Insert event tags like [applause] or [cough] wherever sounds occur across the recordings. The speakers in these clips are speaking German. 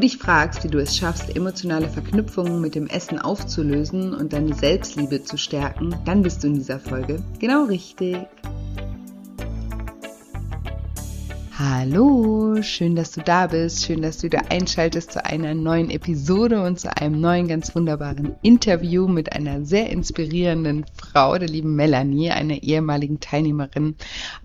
Dich fragst, wie du es schaffst, emotionale Verknüpfungen mit dem Essen aufzulösen und deine Selbstliebe zu stärken, dann bist du in dieser Folge genau richtig. Hallo, schön, dass du da bist, schön, dass du wieder einschaltest zu einer neuen Episode und zu einem neuen, ganz wunderbaren Interview mit einer sehr inspirierenden Frau, der lieben Melanie, einer ehemaligen Teilnehmerin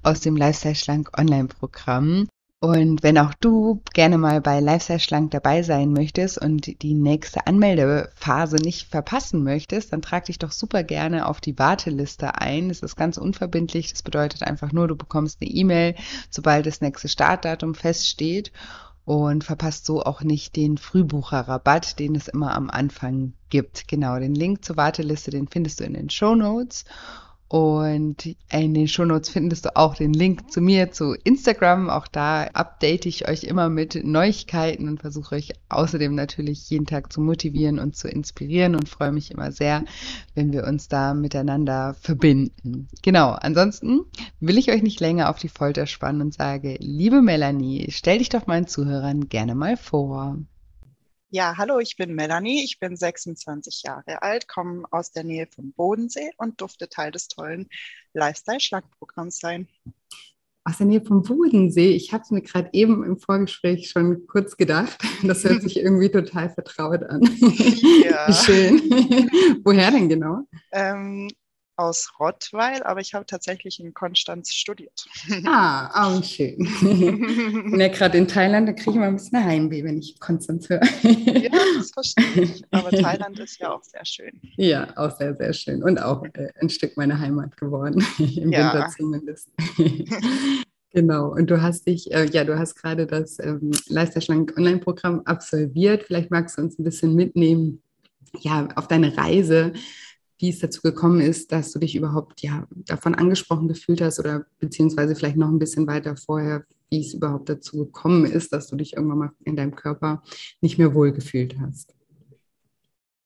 aus dem Lifestyle Schlank Online-Programm. Und wenn auch du gerne mal bei Lifestyle Schlank dabei sein möchtest und die nächste Anmeldephase nicht verpassen möchtest, dann trag dich doch super gerne auf die Warteliste ein. Das ist ganz unverbindlich. Das bedeutet einfach nur, du bekommst eine E-Mail, sobald das nächste Startdatum feststeht und verpasst so auch nicht den Frühbucherrabatt, den es immer am Anfang gibt. Genau, den Link zur Warteliste, den findest du in den Show Notes. Und in den Shownotes findest du auch den Link zu mir, zu Instagram. Auch da update ich euch immer mit Neuigkeiten und versuche euch außerdem natürlich jeden Tag zu motivieren und zu inspirieren und freue mich immer sehr, wenn wir uns da miteinander verbinden. Genau, ansonsten will ich euch nicht länger auf die Folter spannen und sage, liebe Melanie, stell dich doch meinen Zuhörern gerne mal vor. Ja, hallo, ich bin Melanie, ich bin 26 Jahre alt, komme aus der Nähe vom Bodensee und durfte Teil des tollen Lifestyle-Schlagprogramms sein. Aus der Nähe vom Bodensee. Ich habe es mir gerade eben im Vorgespräch schon kurz gedacht. [laughs] Das hört sich irgendwie total vertraut an. [laughs] Ja. Schön. [laughs] Woher denn genau? Ähm, aus Rottweil, aber ich habe tatsächlich in Konstanz studiert. Ah, auch schön. Ich bin ja gerade in Thailand, da kriege ich immer ein bisschen Heimweh, wenn ich Konstanz höre. Ja, das verstehe ich. Aber Thailand ist ja auch sehr schön. Ja, auch sehr, sehr schön. Und auch äh, ein Stück meiner Heimat geworden, [laughs] im ja. Winter zumindest. [laughs] Genau, und du hast dich, äh, ja, du hast gerade das ähm, Leisterschlank Online-Programm absolviert. Vielleicht magst du uns ein bisschen mitnehmen, ja, auf deine Reise wie es dazu gekommen ist, dass du dich überhaupt ja davon angesprochen gefühlt hast oder beziehungsweise vielleicht noch ein bisschen weiter vorher, wie es überhaupt dazu gekommen ist, dass du dich irgendwann mal in deinem Körper nicht mehr wohlgefühlt hast.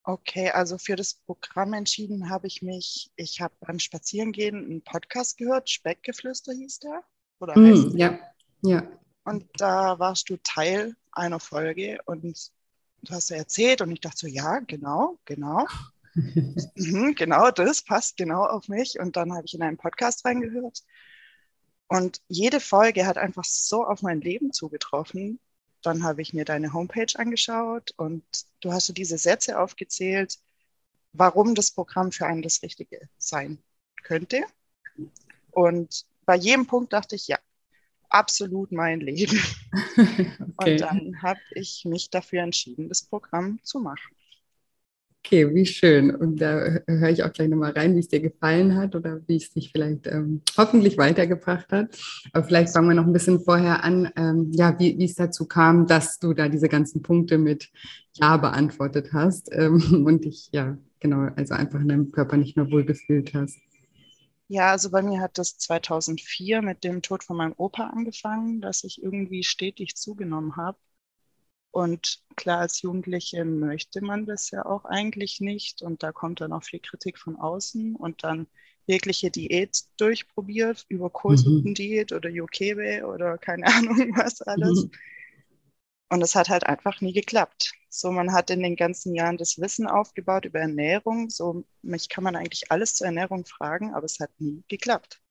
Okay, also für das Programm entschieden habe ich mich, ich habe beim Spazierengehen einen Podcast gehört, Speckgeflüster hieß der. Oder mm, ja, ja. Und da warst du Teil einer Folge und du hast ja erzählt und ich dachte so, ja, genau, genau. [laughs] mhm, genau, das passt genau auf mich. Und dann habe ich in einen Podcast reingehört. Und jede Folge hat einfach so auf mein Leben zugetroffen. Dann habe ich mir deine Homepage angeschaut und du hast so diese Sätze aufgezählt, warum das Programm für einen das Richtige sein könnte. Und bei jedem Punkt dachte ich, ja, absolut mein Leben. [laughs] Okay. Und dann habe ich mich dafür entschieden, das Programm zu machen. Okay, wie schön. Und da höre ich auch gleich nochmal rein, wie es dir gefallen hat oder wie es dich vielleicht ähm, hoffentlich weitergebracht hat. Aber vielleicht fangen wir noch ein bisschen vorher an, ähm, ja, wie, wie es dazu kam, dass du da diese ganzen Punkte mit Ja beantwortet hast ähm, [laughs] und dich, ja, genau, also einfach in deinem Körper nicht mehr wohlgefühlt hast. Ja, also bei mir hat das 2004 mit dem Tod von meinem Opa angefangen, dass ich irgendwie stetig zugenommen habe und klar, als Jugendliche möchte man das ja auch eigentlich nicht. Und da kommt dann auch viel Kritik von außen und dann jegliche Diät durchprobiert, über Kohlsuppendiät mhm. oder Yokebe oder keine [laughs] Ahnung was alles. Mhm. Und es hat halt einfach nie geklappt. So, man hat in den ganzen Jahren das Wissen aufgebaut über Ernährung. So, mich kann man eigentlich alles zur Ernährung fragen, aber es hat nie geklappt.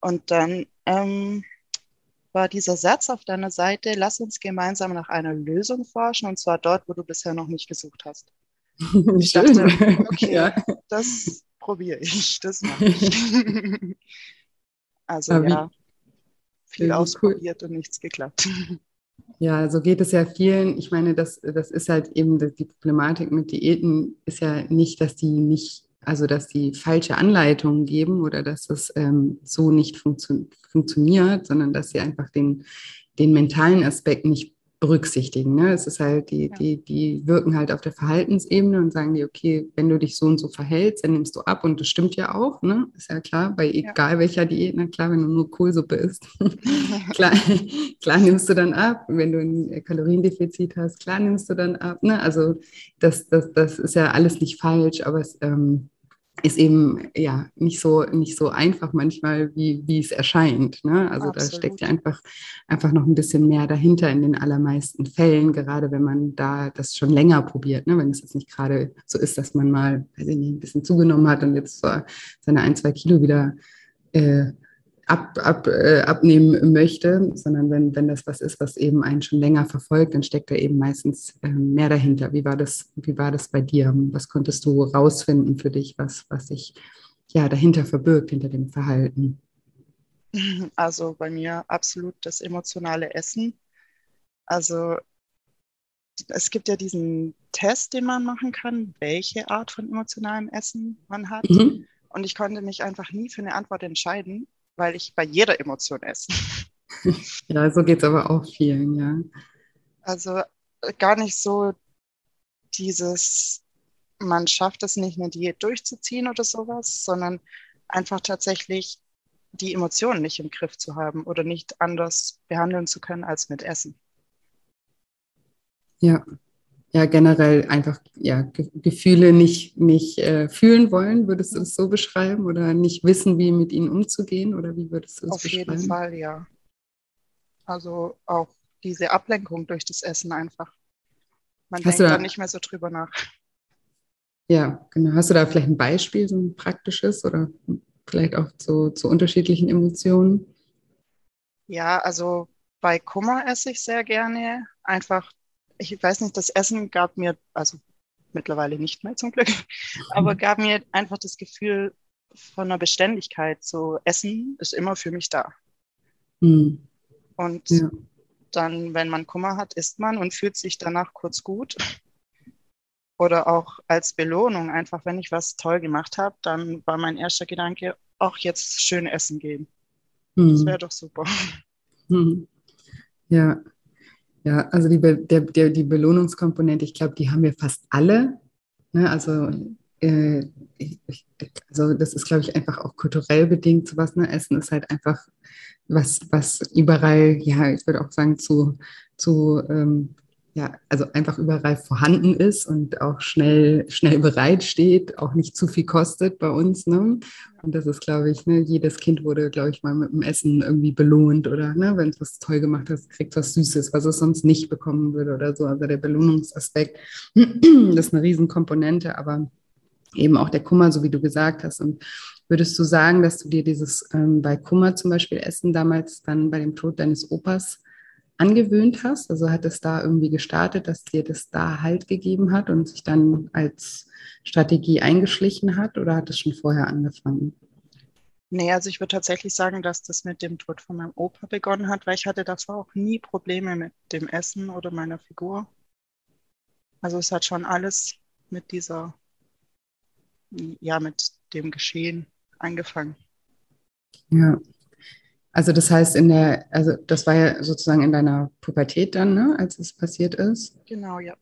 Und dann ähm, war dieser Satz auf deiner Seite, lass uns gemeinsam nach einer Lösung forschen, und zwar dort, wo du bisher noch nicht gesucht hast. [laughs] Ich dachte, okay, ja. das probiere ich, das mache ich. [laughs] also Aber ja, viel ausprobiert cool. und nichts geklappt. [laughs] Ja, so geht es ja vielen. Ich meine, das, das ist halt eben die Problematik mit Diäten, ist ja nicht, dass die nicht, also dass die falsche Anleitungen geben oder dass es ähm, so nicht funktio funktioniert, sondern dass sie einfach den, den mentalen Aspekt nicht berücksichtigen. Ne? Es ist halt, die, ja. die, die wirken halt auf der Verhaltensebene und sagen dir, okay, wenn du dich so und so verhältst, dann nimmst du ab und das stimmt ja auch, ne? Ist ja klar, bei egal ja. welcher Diät, na klar, wenn du nur Kohlsuppe isst, [laughs] [laughs] klar, klar nimmst du dann ab. Wenn du ein Kaloriendefizit hast, klar nimmst du dann ab. Ne? Also das, das, das ist ja alles nicht falsch, aber es ähm, ist eben ja nicht so nicht so einfach manchmal, wie, wie es erscheint. Ne? Also Absolut. da steckt ja einfach, einfach noch ein bisschen mehr dahinter in den allermeisten Fällen, gerade wenn man da das schon länger probiert. Ne? Wenn es jetzt nicht gerade so ist, dass man mal, weiß ich nicht, ein bisschen zugenommen hat und jetzt so seine ein, zwei Kilo wieder äh, ab, ab, äh, abnehmen möchte, sondern wenn, wenn das was ist, was eben einen schon länger verfolgt, dann steckt da eben meistens äh, mehr dahinter. Wie war, das, wie war das bei dir? Was konntest du rausfinden für dich, was, was sich ja, dahinter verbirgt, hinter dem Verhalten? Also bei mir absolut das emotionale Essen. Also es gibt ja diesen Test, den man machen kann, welche Art von emotionalem Essen man hat. Mhm. Und ich konnte mich einfach nie für eine Antwort entscheiden, weil ich bei jeder Emotion esse. [laughs] Ja, so geht es aber auch vielen, ja. Also äh, gar nicht so dieses, man schafft es nicht, eine Diät durchzuziehen oder sowas, sondern einfach tatsächlich die Emotionen nicht im Griff zu haben oder nicht anders behandeln zu können als mit Essen. Ja, ja generell einfach ja, Ge Gefühle nicht, nicht äh, fühlen wollen, würdest du es so beschreiben? Oder nicht wissen, wie mit ihnen umzugehen? Oder wie würdest du es beschreiben? Auf jeden Fall, ja. Also auch diese Ablenkung durch das Essen einfach. Man Hast denkt da nicht mehr so drüber nach. Ja, genau. Hast du da vielleicht ein Beispiel, so ein praktisches oder vielleicht auch zu, zu unterschiedlichen Emotionen? Ja, also bei Kummer esse ich sehr gerne, einfach ich weiß nicht, das Essen gab mir, also mittlerweile nicht mehr zum Glück, aber gab mir einfach das Gefühl von einer Beständigkeit. So Essen ist immer für mich da. Mhm. Und ja. dann, wenn man Kummer hat, isst man und fühlt sich danach kurz gut. Oder auch als Belohnung, einfach wenn ich was toll gemacht habe, dann war mein erster Gedanke, auch jetzt schön essen gehen. Mhm. Das wäre doch super. Mhm. Ja, ja, also die, der, der, die Belohnungskomponente, ich glaube, die haben wir fast alle. Ne? Also, äh, ich, also das ist, glaube ich, einfach auch kulturell bedingt sowas. Ne? Essen ist halt einfach was, was überall, ja, ich würde auch sagen, zu, zu ähm, ja, also einfach überall vorhanden ist und auch schnell, schnell bereit steht, auch nicht zu viel kostet bei uns. Ne? Und das ist, glaube ich, ne, jedes Kind wurde, glaube ich, mal mit dem Essen irgendwie belohnt oder ne, wenn es was toll gemacht hat, kriegt was Süßes, was es sonst nicht bekommen würde oder so. Also der Belohnungsaspekt, [clears throat] das ist eine Riesenkomponente, aber eben auch der Kummer, so wie du gesagt hast. Und würdest du sagen, dass du dir dieses ähm, bei Kummer zum Beispiel Essen damals dann bei dem Tod deines Opas angewöhnt hast? Also hat es da irgendwie gestartet, dass dir das da Halt gegeben hat und sich dann als Strategie eingeschlichen hat oder hat es schon vorher angefangen? Nee, also ich würde tatsächlich sagen, dass das mit dem Tod von meinem Opa begonnen hat, weil ich hatte davor auch nie Probleme mit dem Essen oder meiner Figur. Also es hat schon alles mit dieser, ja, mit dem Geschehen angefangen. Ja, also das heißt, in der, also das war ja sozusagen in deiner Pubertät dann, ne, als es passiert ist. Genau, ja.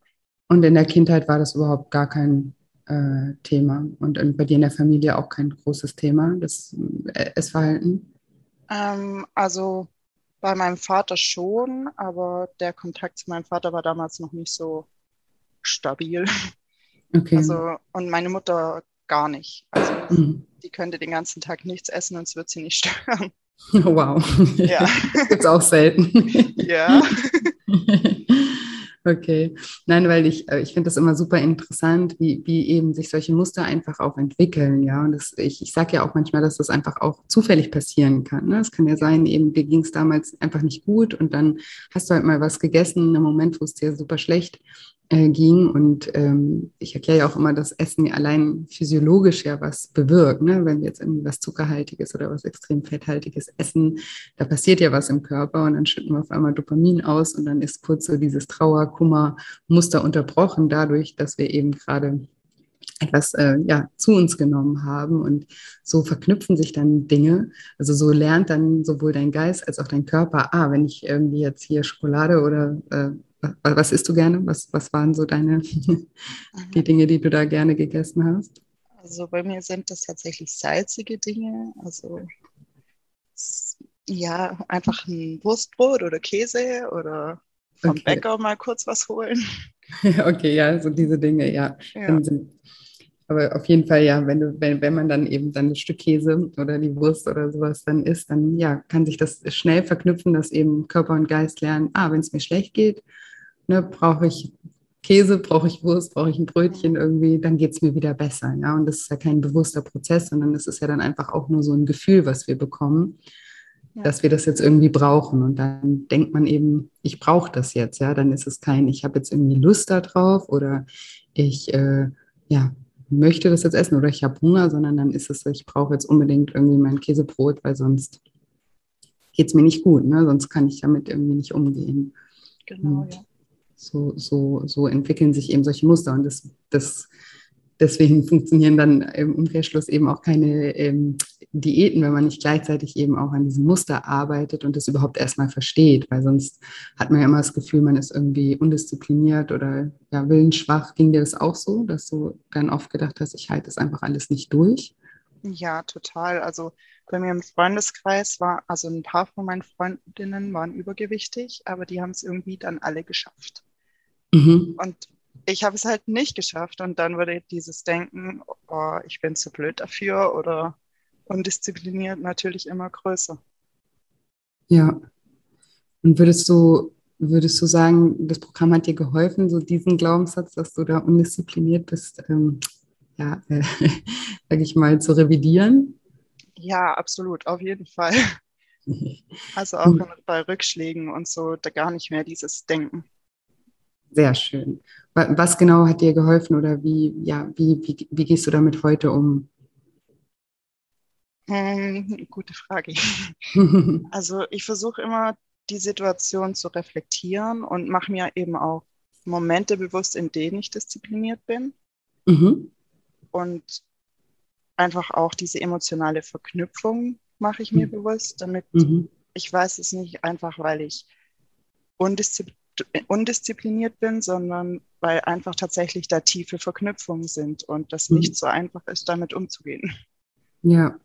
Und in der Kindheit war das überhaupt gar kein äh, Thema und bei dir in der Familie auch kein großes Thema, das äh, Essverhalten? Ähm, also bei meinem Vater schon, aber der Kontakt zu meinem Vater war damals noch nicht so stabil. Okay. Also, und meine Mutter gar nicht. Also mhm. die könnte den ganzen Tag nichts essen und es wird sie nicht [laughs] stören. [laughs] Wow. Ja. [laughs] Gibt es auch selten. Ja. [laughs] Okay. Nein, weil ich, äh, ich finde das immer super interessant, wie, wie eben sich solche Muster einfach auch entwickeln, ja. Und das, ich, ich sage ja auch manchmal, dass das einfach auch zufällig passieren kann. Ne? Es kann ja sein, eben, dir ging es damals einfach nicht gut und dann hast du halt mal was gegessen, in einem Moment, wo es dir super schlecht äh, ging. Und ähm, ich erkläre ja auch immer, dass Essen allein physiologisch ja was bewirkt. Ne? Wenn wir jetzt irgendwie was Zuckerhaltiges oder was extrem Fetthaltiges essen, da passiert ja was im Körper und dann schütten wir auf einmal Dopamin aus und dann ist kurz so dieses Trauer, Kummer, Muster unterbrochen dadurch, dass wir eben gerade etwas äh, ja, zu uns genommen haben. Und so verknüpfen sich dann Dinge. Also so lernt dann sowohl dein Geist als auch dein Körper, ah, wenn ich irgendwie jetzt hier Schokolade oder äh, was, isst du gerne? Was, was waren so deine [laughs] die Dinge, die du da gerne gegessen hast? Also bei mir sind das tatsächlich salzige Dinge. Also ja, einfach ein Wurstbrot oder Käse oder vom okay. Bäcker mal kurz was holen. [laughs] okay, ja, so diese Dinge, ja. ja. Aber auf jeden Fall, ja, wenn, du, wenn, wenn man dann eben dann ein Stück Käse oder die Wurst oder sowas dann isst, dann ja, kann sich das schnell verknüpfen, dass eben Körper und Geist lernen, ah, wenn es mir schlecht geht, ne, brauche ich Käse, brauche ich Wurst, brauche ich ein Brötchen irgendwie, dann geht es mir wieder besser. Ja? Und das ist ja kein bewusster Prozess, sondern es ist ja dann einfach auch nur so ein Gefühl, was wir bekommen, ja. dass wir das jetzt irgendwie brauchen. Und dann denkt man eben, ich brauche das jetzt. Ja, dann ist es kein, ich habe jetzt irgendwie Lust darauf oder ich äh, ja, möchte das jetzt essen oder ich habe Hunger, sondern dann ist es, ich brauche jetzt unbedingt irgendwie mein Käsebrot, weil sonst geht es mir nicht gut. Ne? Sonst kann ich damit irgendwie nicht umgehen. Genau, ja so, so, so entwickeln sich eben solche Muster und das, das, deswegen funktionieren dann im Umkehrschluss eben auch keine ähm, Diäten, wenn man nicht gleichzeitig eben auch an diesem Muster arbeitet und das überhaupt erstmal versteht, weil sonst hat man ja immer das Gefühl, man ist irgendwie undiszipliniert oder ja, willensschwach. Ging dir das auch so, dass du dann oft gedacht hast, ich halte das einfach alles nicht durch? Ja, total. Also bei mir im Freundeskreis war, also ein paar von meinen Freundinnen waren übergewichtig, aber die haben es irgendwie dann alle geschafft. Mhm. Und ich habe es halt nicht geschafft. Und dann wurde dieses Denken, oh, ich bin zu blöd dafür oder undiszipliniert natürlich immer größer. Ja. Und würdest du, würdest du sagen, das Programm hat dir geholfen, so diesen Glaubenssatz, dass du da undiszipliniert bist, ähm, ja, äh, [laughs] sage ich mal, zu revidieren? Ja, absolut, auf jeden Fall. [laughs] Also auch bei Rückschlägen und so, da gar nicht mehr dieses Denken. Sehr schön. Was genau hat dir geholfen oder wie, ja, wie, wie, wie gehst du damit heute um? Hm, gute Frage. [laughs] also ich versuche immer die Situation zu reflektieren und mache mir eben auch Momente bewusst, in denen ich diszipliniert bin. Mhm. Und einfach auch diese emotionale Verknüpfung mache ich mir mhm. bewusst, damit mhm. ich weiß es nicht einfach, weil ich undiszipliniert undiszipliniert bin, sondern weil einfach tatsächlich da tiefe Verknüpfungen sind und das mhm. nicht so einfach ist, damit umzugehen. Ja.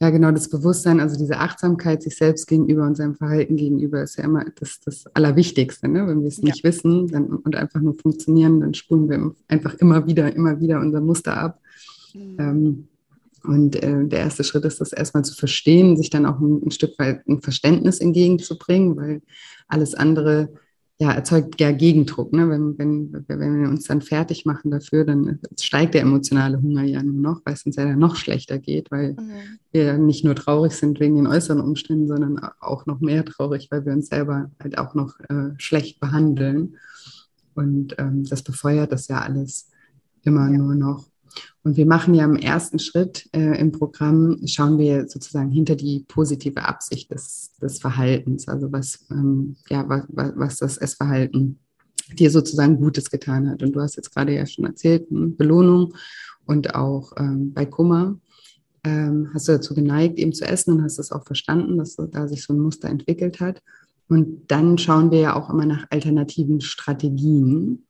Ja, genau, das Bewusstsein, also diese Achtsamkeit sich selbst gegenüber und seinem Verhalten gegenüber ist ja immer das, das Allerwichtigste. Ne? Wenn wir es nicht ja. wissen dann, und einfach nur funktionieren, dann spulen wir einfach immer wieder, immer wieder unser Muster ab. Mhm. Ähm, und äh, der erste Schritt ist, das erstmal zu verstehen, sich dann auch ein, ein Stück weit ein Verständnis entgegenzubringen, weil alles andere ja, erzeugt ja Gegendruck. Ne? Wenn, wenn, wenn wir uns dann fertig machen dafür, dann steigt der emotionale Hunger ja nur noch, weil es uns ja dann noch schlechter geht, weil mhm. wir nicht nur traurig sind wegen den äußeren Umständen, sondern auch noch mehr traurig, weil wir uns selber halt auch noch äh, schlecht behandeln. Und ähm, das befeuert das ja alles immer ja. nur noch. Und wir machen ja im ersten Schritt äh, im Programm, schauen wir sozusagen hinter die positive Absicht des, des Verhaltens, also was, ähm, ja, was, was das Essverhalten dir sozusagen Gutes getan hat. Und du hast jetzt gerade ja schon erzählt, hm, Belohnung und auch ähm, bei Kummer ähm, hast du dazu geneigt, eben zu essen und hast es auch verstanden, dass da sich so ein Muster entwickelt hat. Und dann schauen wir ja auch immer nach alternativen Strategien,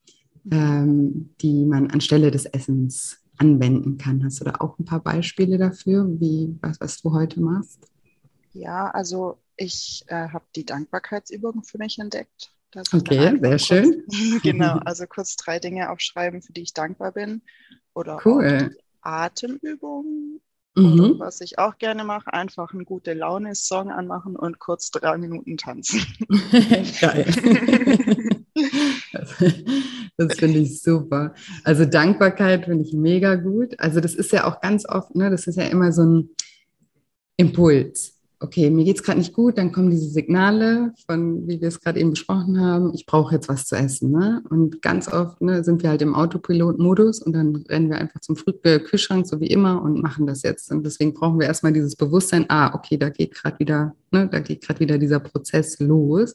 ähm, die man anstelle des Essens anwenden kann. Hast du da auch ein paar Beispiele dafür, wie was, was du heute machst? Ja, also ich äh, habe die Dankbarkeitsübung für mich entdeckt. Okay, sehr kurz, schön. [laughs] genau, [laughs] also kurz drei Dinge aufschreiben, für die ich dankbar bin. Oder cool. Atemübungen. Mhm. Was ich auch gerne mache, einfach einen gute Laune-Song anmachen und kurz drei Minuten tanzen. [laughs] Geil. [laughs] Das finde ich super. Also Dankbarkeit finde ich mega gut. Also das ist ja auch ganz oft, ne, das ist ja immer so ein Impuls. Okay, mir geht es gerade nicht gut, dann kommen diese Signale von, wie wir es gerade eben besprochen haben, ich brauche jetzt was zu essen. Ne? Und ganz oft ne, sind wir halt im Autopilot-Modus und dann rennen wir einfach zum Früh äh, Kühlschrank, so wie immer, und machen das jetzt. Und deswegen brauchen wir erstmal dieses Bewusstsein, ah, okay, da geht gerade wieder, ne, da geht gerade wieder dieser Prozess los.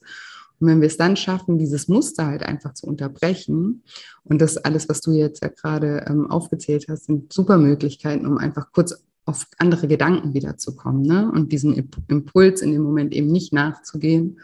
Und wenn wir es dann schaffen, dieses Muster halt einfach zu unterbrechen, und das alles, was du jetzt ja gerade ähm, aufgezählt hast, sind super Möglichkeiten, um einfach kurz auf andere Gedanken wiederzukommen ne? und diesen Impuls in dem Moment eben nicht nachzugehen,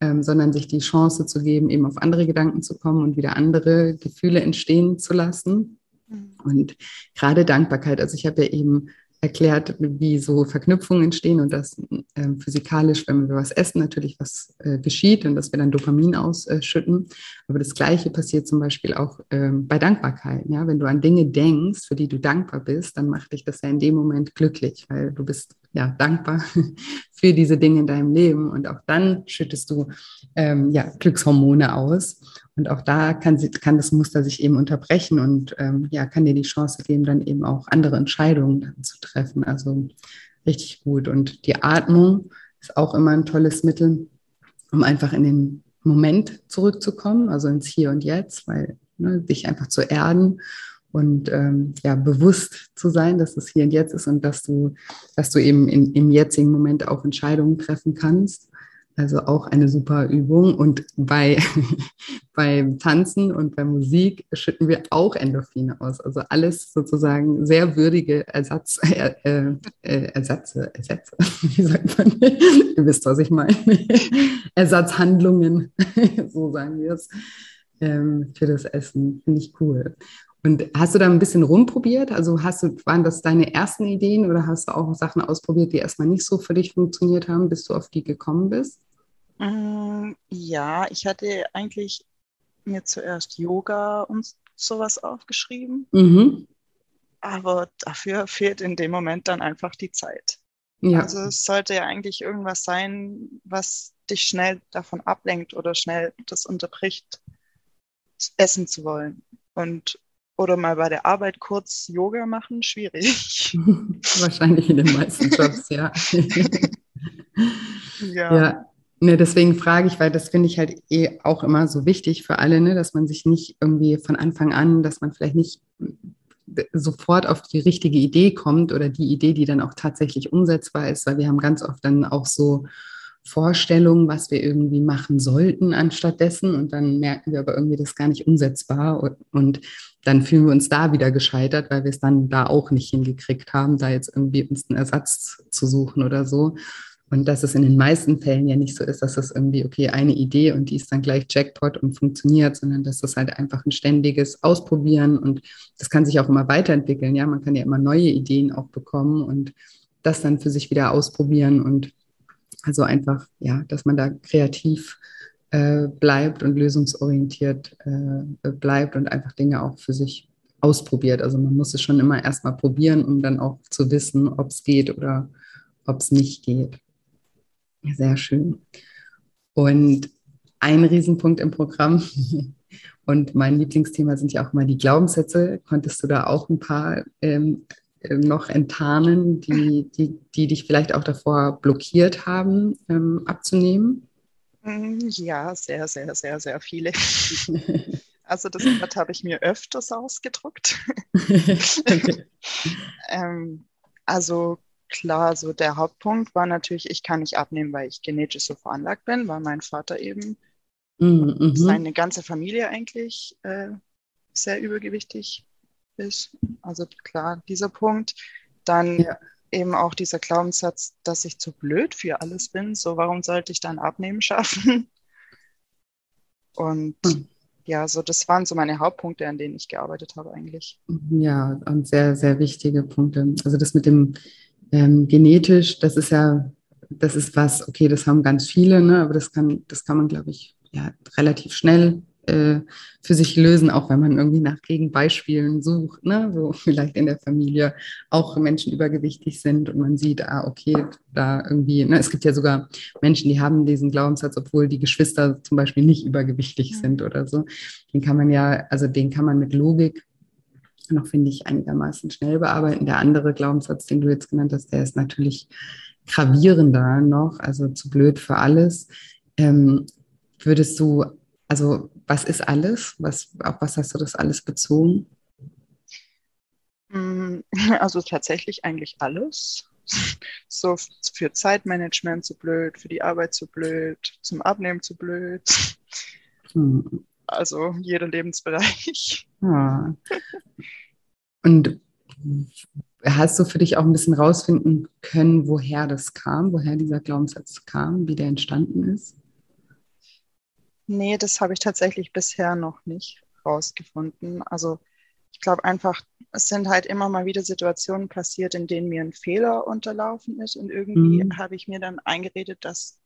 ähm, sondern sich die Chance zu geben, eben auf andere Gedanken zu kommen und wieder andere Gefühle entstehen zu lassen. Mhm. Und gerade Dankbarkeit, also ich habe ja eben erklärt, wie so Verknüpfungen entstehen und dass äh, physikalisch, wenn wir was essen, natürlich was äh, geschieht und dass wir dann Dopamin ausschütten. Aber das Gleiche passiert zum Beispiel auch äh, bei Dankbarkeit. Ja? Wenn du an Dinge denkst, für die du dankbar bist, dann macht dich das ja in dem Moment glücklich, weil du bist ja dankbar [laughs] für diese Dinge in deinem Leben und auch dann schüttest du ähm, ja, Glückshormone aus. Und auch da kann, kann das Muster sich eben unterbrechen und ähm, ja, kann dir die Chance geben, dann eben auch andere Entscheidungen zu treffen. Also richtig gut. Und die Atmung ist auch immer ein tolles Mittel, um einfach in den Moment zurückzukommen, also ins Hier und Jetzt, weil ne, dich einfach zu erden und ähm, ja, bewusst zu sein, dass es hier und jetzt ist und dass du, dass du eben in, im jetzigen Moment auch Entscheidungen treffen kannst. Also auch eine super Übung. Und bei, [laughs] beim Tanzen und bei Musik schütten wir auch Endorphine aus. Also alles sozusagen sehr würdige Ersatz, äh, äh, äh Ersätze, Ersätze, [laughs] wie sagt man? [laughs] Ihr wisst, was ich meine. Ersatzhandlungen, so sagen wir es, ähm, für das Essen. Finde ich cool. Und hast du da ein bisschen rumprobiert? Also hast du, waren das deine ersten Ideen oder hast du auch Sachen ausprobiert, die erstmal nicht so für dich funktioniert haben, bis du auf die gekommen bist? Mm, ja, ich hatte eigentlich mir zuerst Yoga und sowas aufgeschrieben. Mhm. Aber dafür fehlt in dem Moment dann einfach die Zeit. Ja. Also es sollte ja eigentlich irgendwas sein, was dich schnell davon ablenkt oder schnell das unterbricht, essen zu wollen. Und oder mal bei der Arbeit kurz Yoga machen, schwierig. [laughs] Wahrscheinlich in den meisten Jobs, ja. [laughs] ja. ja. Ne, deswegen frage ich, weil das finde ich halt eh auch immer so wichtig für alle, ne, dass man sich nicht irgendwie von Anfang an, dass man vielleicht nicht sofort auf die richtige Idee kommt oder die Idee, die dann auch tatsächlich umsetzbar ist, weil wir haben ganz oft dann auch so Vorstellungen, was wir irgendwie machen sollten anstattdessen und dann merken wir aber irgendwie, das ist gar nicht umsetzbar und, und dann fühlen wir uns da wieder gescheitert, weil wir es dann da auch nicht hingekriegt haben, da jetzt irgendwie uns einen Ersatz zu suchen oder so. Und dass es in den meisten Fällen ja nicht so ist, dass es irgendwie, okay, eine Idee und die ist dann gleich Jackpot und funktioniert, sondern dass das halt einfach ein ständiges Ausprobieren und das kann sich auch immer weiterentwickeln. Ja, man kann ja immer neue Ideen auch bekommen und das dann für sich wieder ausprobieren und also einfach, ja, dass man da kreativ äh, bleibt und lösungsorientiert äh, bleibt und einfach Dinge auch für sich ausprobiert. Also man muss es schon immer erstmal probieren, um dann auch zu wissen, ob es geht oder ob es nicht geht. Sehr schön. Und ein Riesenpunkt im Programm [laughs] und mein Lieblingsthema sind ja auch mal die Glaubenssätze. Konntest du da auch ein paar ähm, noch enttarnen, die, die, die dich vielleicht auch davor blockiert haben, ähm, abzunehmen? Mm, ja, sehr, sehr, sehr, sehr viele. [laughs] Also das Wort habe ich mir öfters ausgedruckt. [laughs] ähm, also klar, so der Hauptpunkt war natürlich, ich kann nicht abnehmen, weil ich genetisch so veranlagt bin, weil mein Vater eben mhm, mhm. seine ganze Familie eigentlich äh, sehr übergewichtig ist. Also klar, dieser Punkt. Dann ja. eben auch dieser Glaubenssatz, dass ich zu blöd für alles bin. So, warum sollte ich dann Abnehmen schaffen? [laughs] Und mhm. ja, so das waren so meine Hauptpunkte, an denen ich gearbeitet habe eigentlich. Ja, und sehr, sehr wichtige Punkte. Also das mit dem ähm, genetisch, das ist ja, das ist was, okay, das haben ganz viele, ne, aber das kann, das kann man, glaube ich, ja, relativ schnell äh, für sich lösen, auch wenn man irgendwie nach Gegenbeispielen sucht, ne, wo [laughs] vielleicht in der Familie auch Menschen übergewichtig sind und man sieht, ah, okay, da irgendwie, ne, es gibt ja sogar Menschen, die haben diesen Glaubenssatz, obwohl die Geschwister zum Beispiel nicht übergewichtig sind oder so. Den kann man ja, also den kann man mit Logik noch, finde ich, einigermaßen schnell bearbeiten. Der andere Glaubenssatz, den du jetzt genannt hast, der ist natürlich gravierender noch, also zu blöd für alles. Ähm, würdest du, also was ist alles? Was, auf was hast du das alles bezogen? Mm, [laughs] also tatsächlich eigentlich alles. [laughs] So für Zeitmanagement zu blöd, für die Arbeit zu blöd, zum Abnehmen zu blöd. Hm. Also jeder Lebensbereich. Ja. Und hast du für dich auch ein bisschen rausfinden können, woher das kam, woher dieser Glaubenssatz kam, wie der entstanden ist? Nee, das habe ich tatsächlich bisher noch nicht rausgefunden. Also ich glaube einfach, es sind halt immer mal wieder Situationen passiert, in denen mir ein Fehler unterlaufen ist und irgendwie mhm. habe ich mir dann eingeredet, dass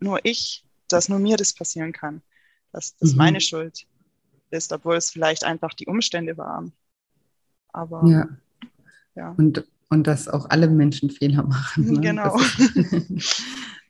nur ich, dass nur mir das passieren kann, dass das mhm. meine Schuld ist, obwohl es vielleicht einfach die Umstände waren. Aber ja. ja. Und, und dass auch alle Menschen Fehler machen. Ne? Genau. [laughs]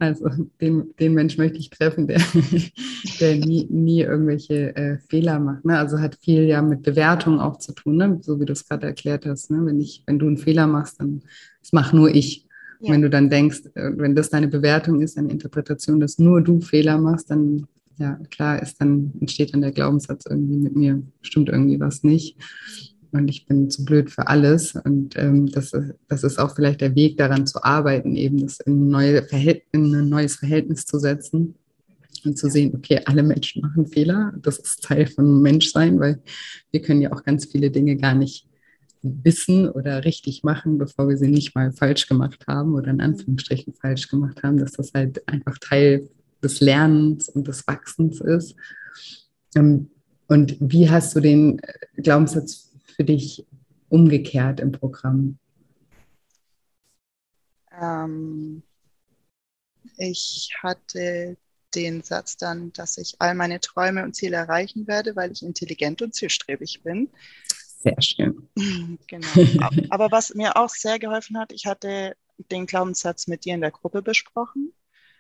also den, den Mensch möchte ich treffen, der, [laughs] der nie, nie irgendwelche äh, Fehler macht. Ne? Also hat viel ja mit Bewertung auch zu tun, ne? so wie du es gerade erklärt hast. Ne? Wenn, ich, wenn du einen Fehler machst, dann das mach nur ich. Ja. Wenn du dann denkst, äh, wenn das deine Bewertung ist, deine Interpretation, dass nur du Fehler machst, dann ja klar ist dann entsteht dann der Glaubenssatz irgendwie mit mir stimmt irgendwie was nicht und ich bin zu blöd für alles. Und ähm, das, das ist auch vielleicht der Weg daran zu arbeiten, eben das in, neue in ein neues Verhältnis zu setzen und zu sehen, okay, alle Menschen machen Fehler. Das ist Teil von Menschsein, weil wir können ja auch ganz viele Dinge gar nicht wissen oder richtig machen, bevor wir sie nicht mal falsch gemacht haben oder in Anführungsstrichen falsch gemacht haben, dass das halt einfach Teil des Lernens und des Wachsens ist. Ähm, und wie hast du den Glaubenssatz für dich umgekehrt im Programm? Ähm, ich hatte den Satz dann, dass ich all meine Träume und Ziele erreichen werde, weil ich intelligent und zielstrebig bin. Sehr schön. [laughs] Genau. Aber was mir auch sehr geholfen hat, ich hatte den Glaubenssatz mit dir in der Gruppe besprochen.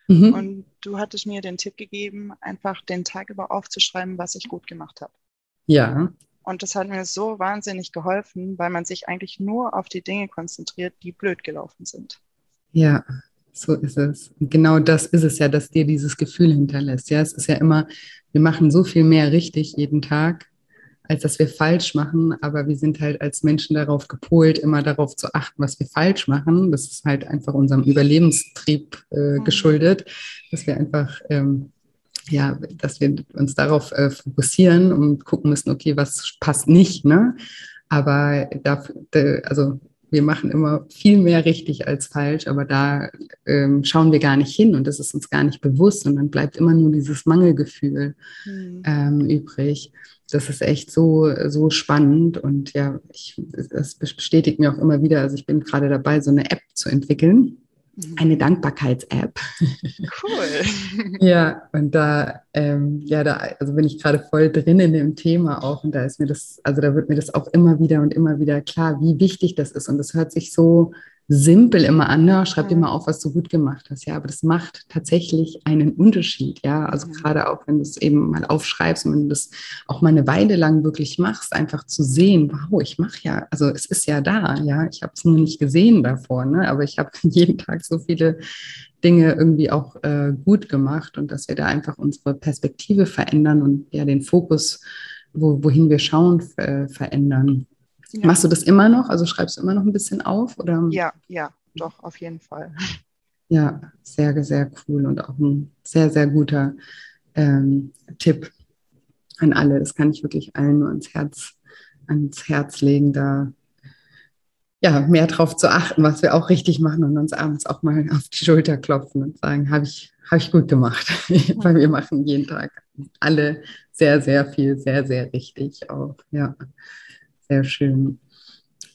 Mhm. Und du hattest mir den Tipp gegeben, einfach den Tag über aufzuschreiben, was ich gut gemacht habe. Ja. Und das hat mir so wahnsinnig geholfen, weil man sich eigentlich nur auf die Dinge konzentriert, die blöd gelaufen sind. Ja, so ist es. genau das ist es ja, dass dir dieses Gefühl hinterlässt. Ja, es ist ja immer, wir machen so viel mehr richtig jeden Tag, als dass wir falsch machen. Aber wir sind halt als Menschen darauf gepolt, immer darauf zu achten, was wir falsch machen. Das ist halt einfach unserem Überlebenstrieb äh, mhm. geschuldet, dass wir einfach ähm, ja, dass wir uns darauf äh, fokussieren und gucken müssen, okay, was passt nicht, ne? Aber dafür, also wir machen immer viel mehr richtig als falsch, aber da ähm, schauen wir gar nicht hin und das ist uns gar nicht bewusst und dann bleibt immer nur dieses Mangelgefühl mhm. ähm, übrig. Das ist echt so, so spannend und ja, ich, das bestätigt mir auch immer wieder. Also ich bin gerade dabei, so eine App zu entwickeln eine Dankbarkeits-App. Cool. [laughs] ja, und da, ähm, ja, da, also bin ich gerade voll drin in dem Thema auch und da ist mir das, also da wird mir das auch immer wieder und immer wieder klar, wie wichtig das ist und das hört sich so simpel immer an, ne? schreib dir mal auf, was du gut gemacht hast. Ja, aber das macht tatsächlich einen Unterschied. Ja, also ja. gerade auch, wenn du es eben mal aufschreibst und wenn du das auch mal eine Weile lang wirklich machst, einfach zu sehen, wow, ich mache ja, also es ist ja da. Ja, ich habe es nur nicht gesehen davor, ne? aber ich habe [laughs] jeden Tag so viele Dinge irgendwie auch äh, gut gemacht und dass wir da einfach unsere Perspektive verändern und ja den Fokus, wo, wohin wir schauen, äh, verändern. Ja. Machst du das immer noch? Also schreibst du immer noch ein bisschen auf? Oder? Ja, ja, doch, auf jeden Fall. Ja, sehr, sehr cool und auch ein sehr, sehr guter ähm, Tipp an alle. Das kann ich wirklich allen nur ans Herz, ans Herz legen, da ja, mehr drauf zu achten, was wir auch richtig machen und uns abends auch mal auf die Schulter klopfen und sagen, habe ich, hab ich gut gemacht. Weil wir machen jeden Tag alle sehr, sehr viel, sehr, sehr richtig auch. Ja sehr schön.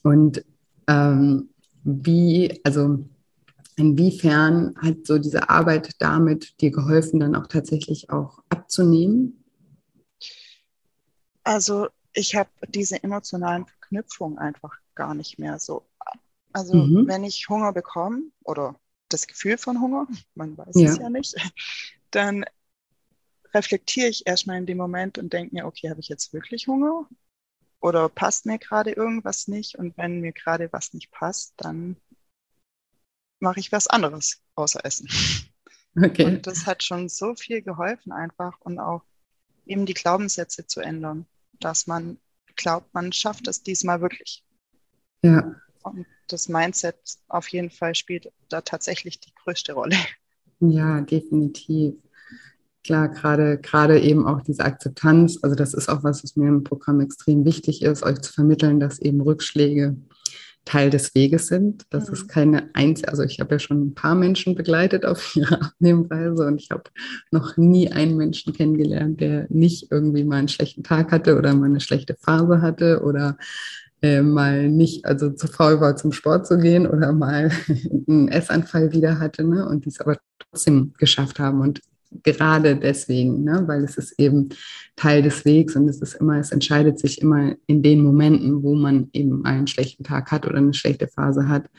Und ähm, wie, also inwiefern hat so diese Arbeit damit dir geholfen, dann auch tatsächlich auch abzunehmen? Also ich habe diese emotionalen Verknüpfungen einfach gar nicht mehr so. Also mhm. wenn ich Hunger bekomme oder das Gefühl von Hunger, man weiß ja. es ja nicht, [laughs] dann reflektiere ich erstmal in dem Moment und denke mir, okay, habe ich jetzt wirklich Hunger? Oder passt mir gerade irgendwas nicht und wenn mir gerade was nicht passt, dann mache ich was anderes außer Essen. [laughs] Okay. Und das hat schon so viel geholfen einfach und auch eben die Glaubenssätze zu ändern, dass man glaubt, man schafft es diesmal wirklich. Ja. Und das Mindset auf jeden Fall spielt da tatsächlich die größte Rolle. Ja, definitiv. Klar, gerade, gerade eben auch diese Akzeptanz, also das ist auch was, was mir im Programm extrem wichtig ist, euch zu vermitteln, dass eben Rückschläge Teil des Weges sind. Das mhm. ist keine einzige, also ich habe ja schon ein paar Menschen begleitet auf [laughs] ihrer Abnehmreise und ich habe noch nie einen Menschen kennengelernt, der nicht irgendwie mal einen schlechten Tag hatte oder mal eine schlechte Phase hatte oder äh, mal nicht, also zu faul war, zum Sport zu gehen oder mal [laughs] einen Essanfall wieder hatte ne? und die es aber trotzdem geschafft haben. Und gerade deswegen, ne? weil es ist eben Teil des Wegs und es ist immer, es entscheidet sich immer in den Momenten, wo man eben einen schlechten Tag hat oder eine schlechte Phase hat,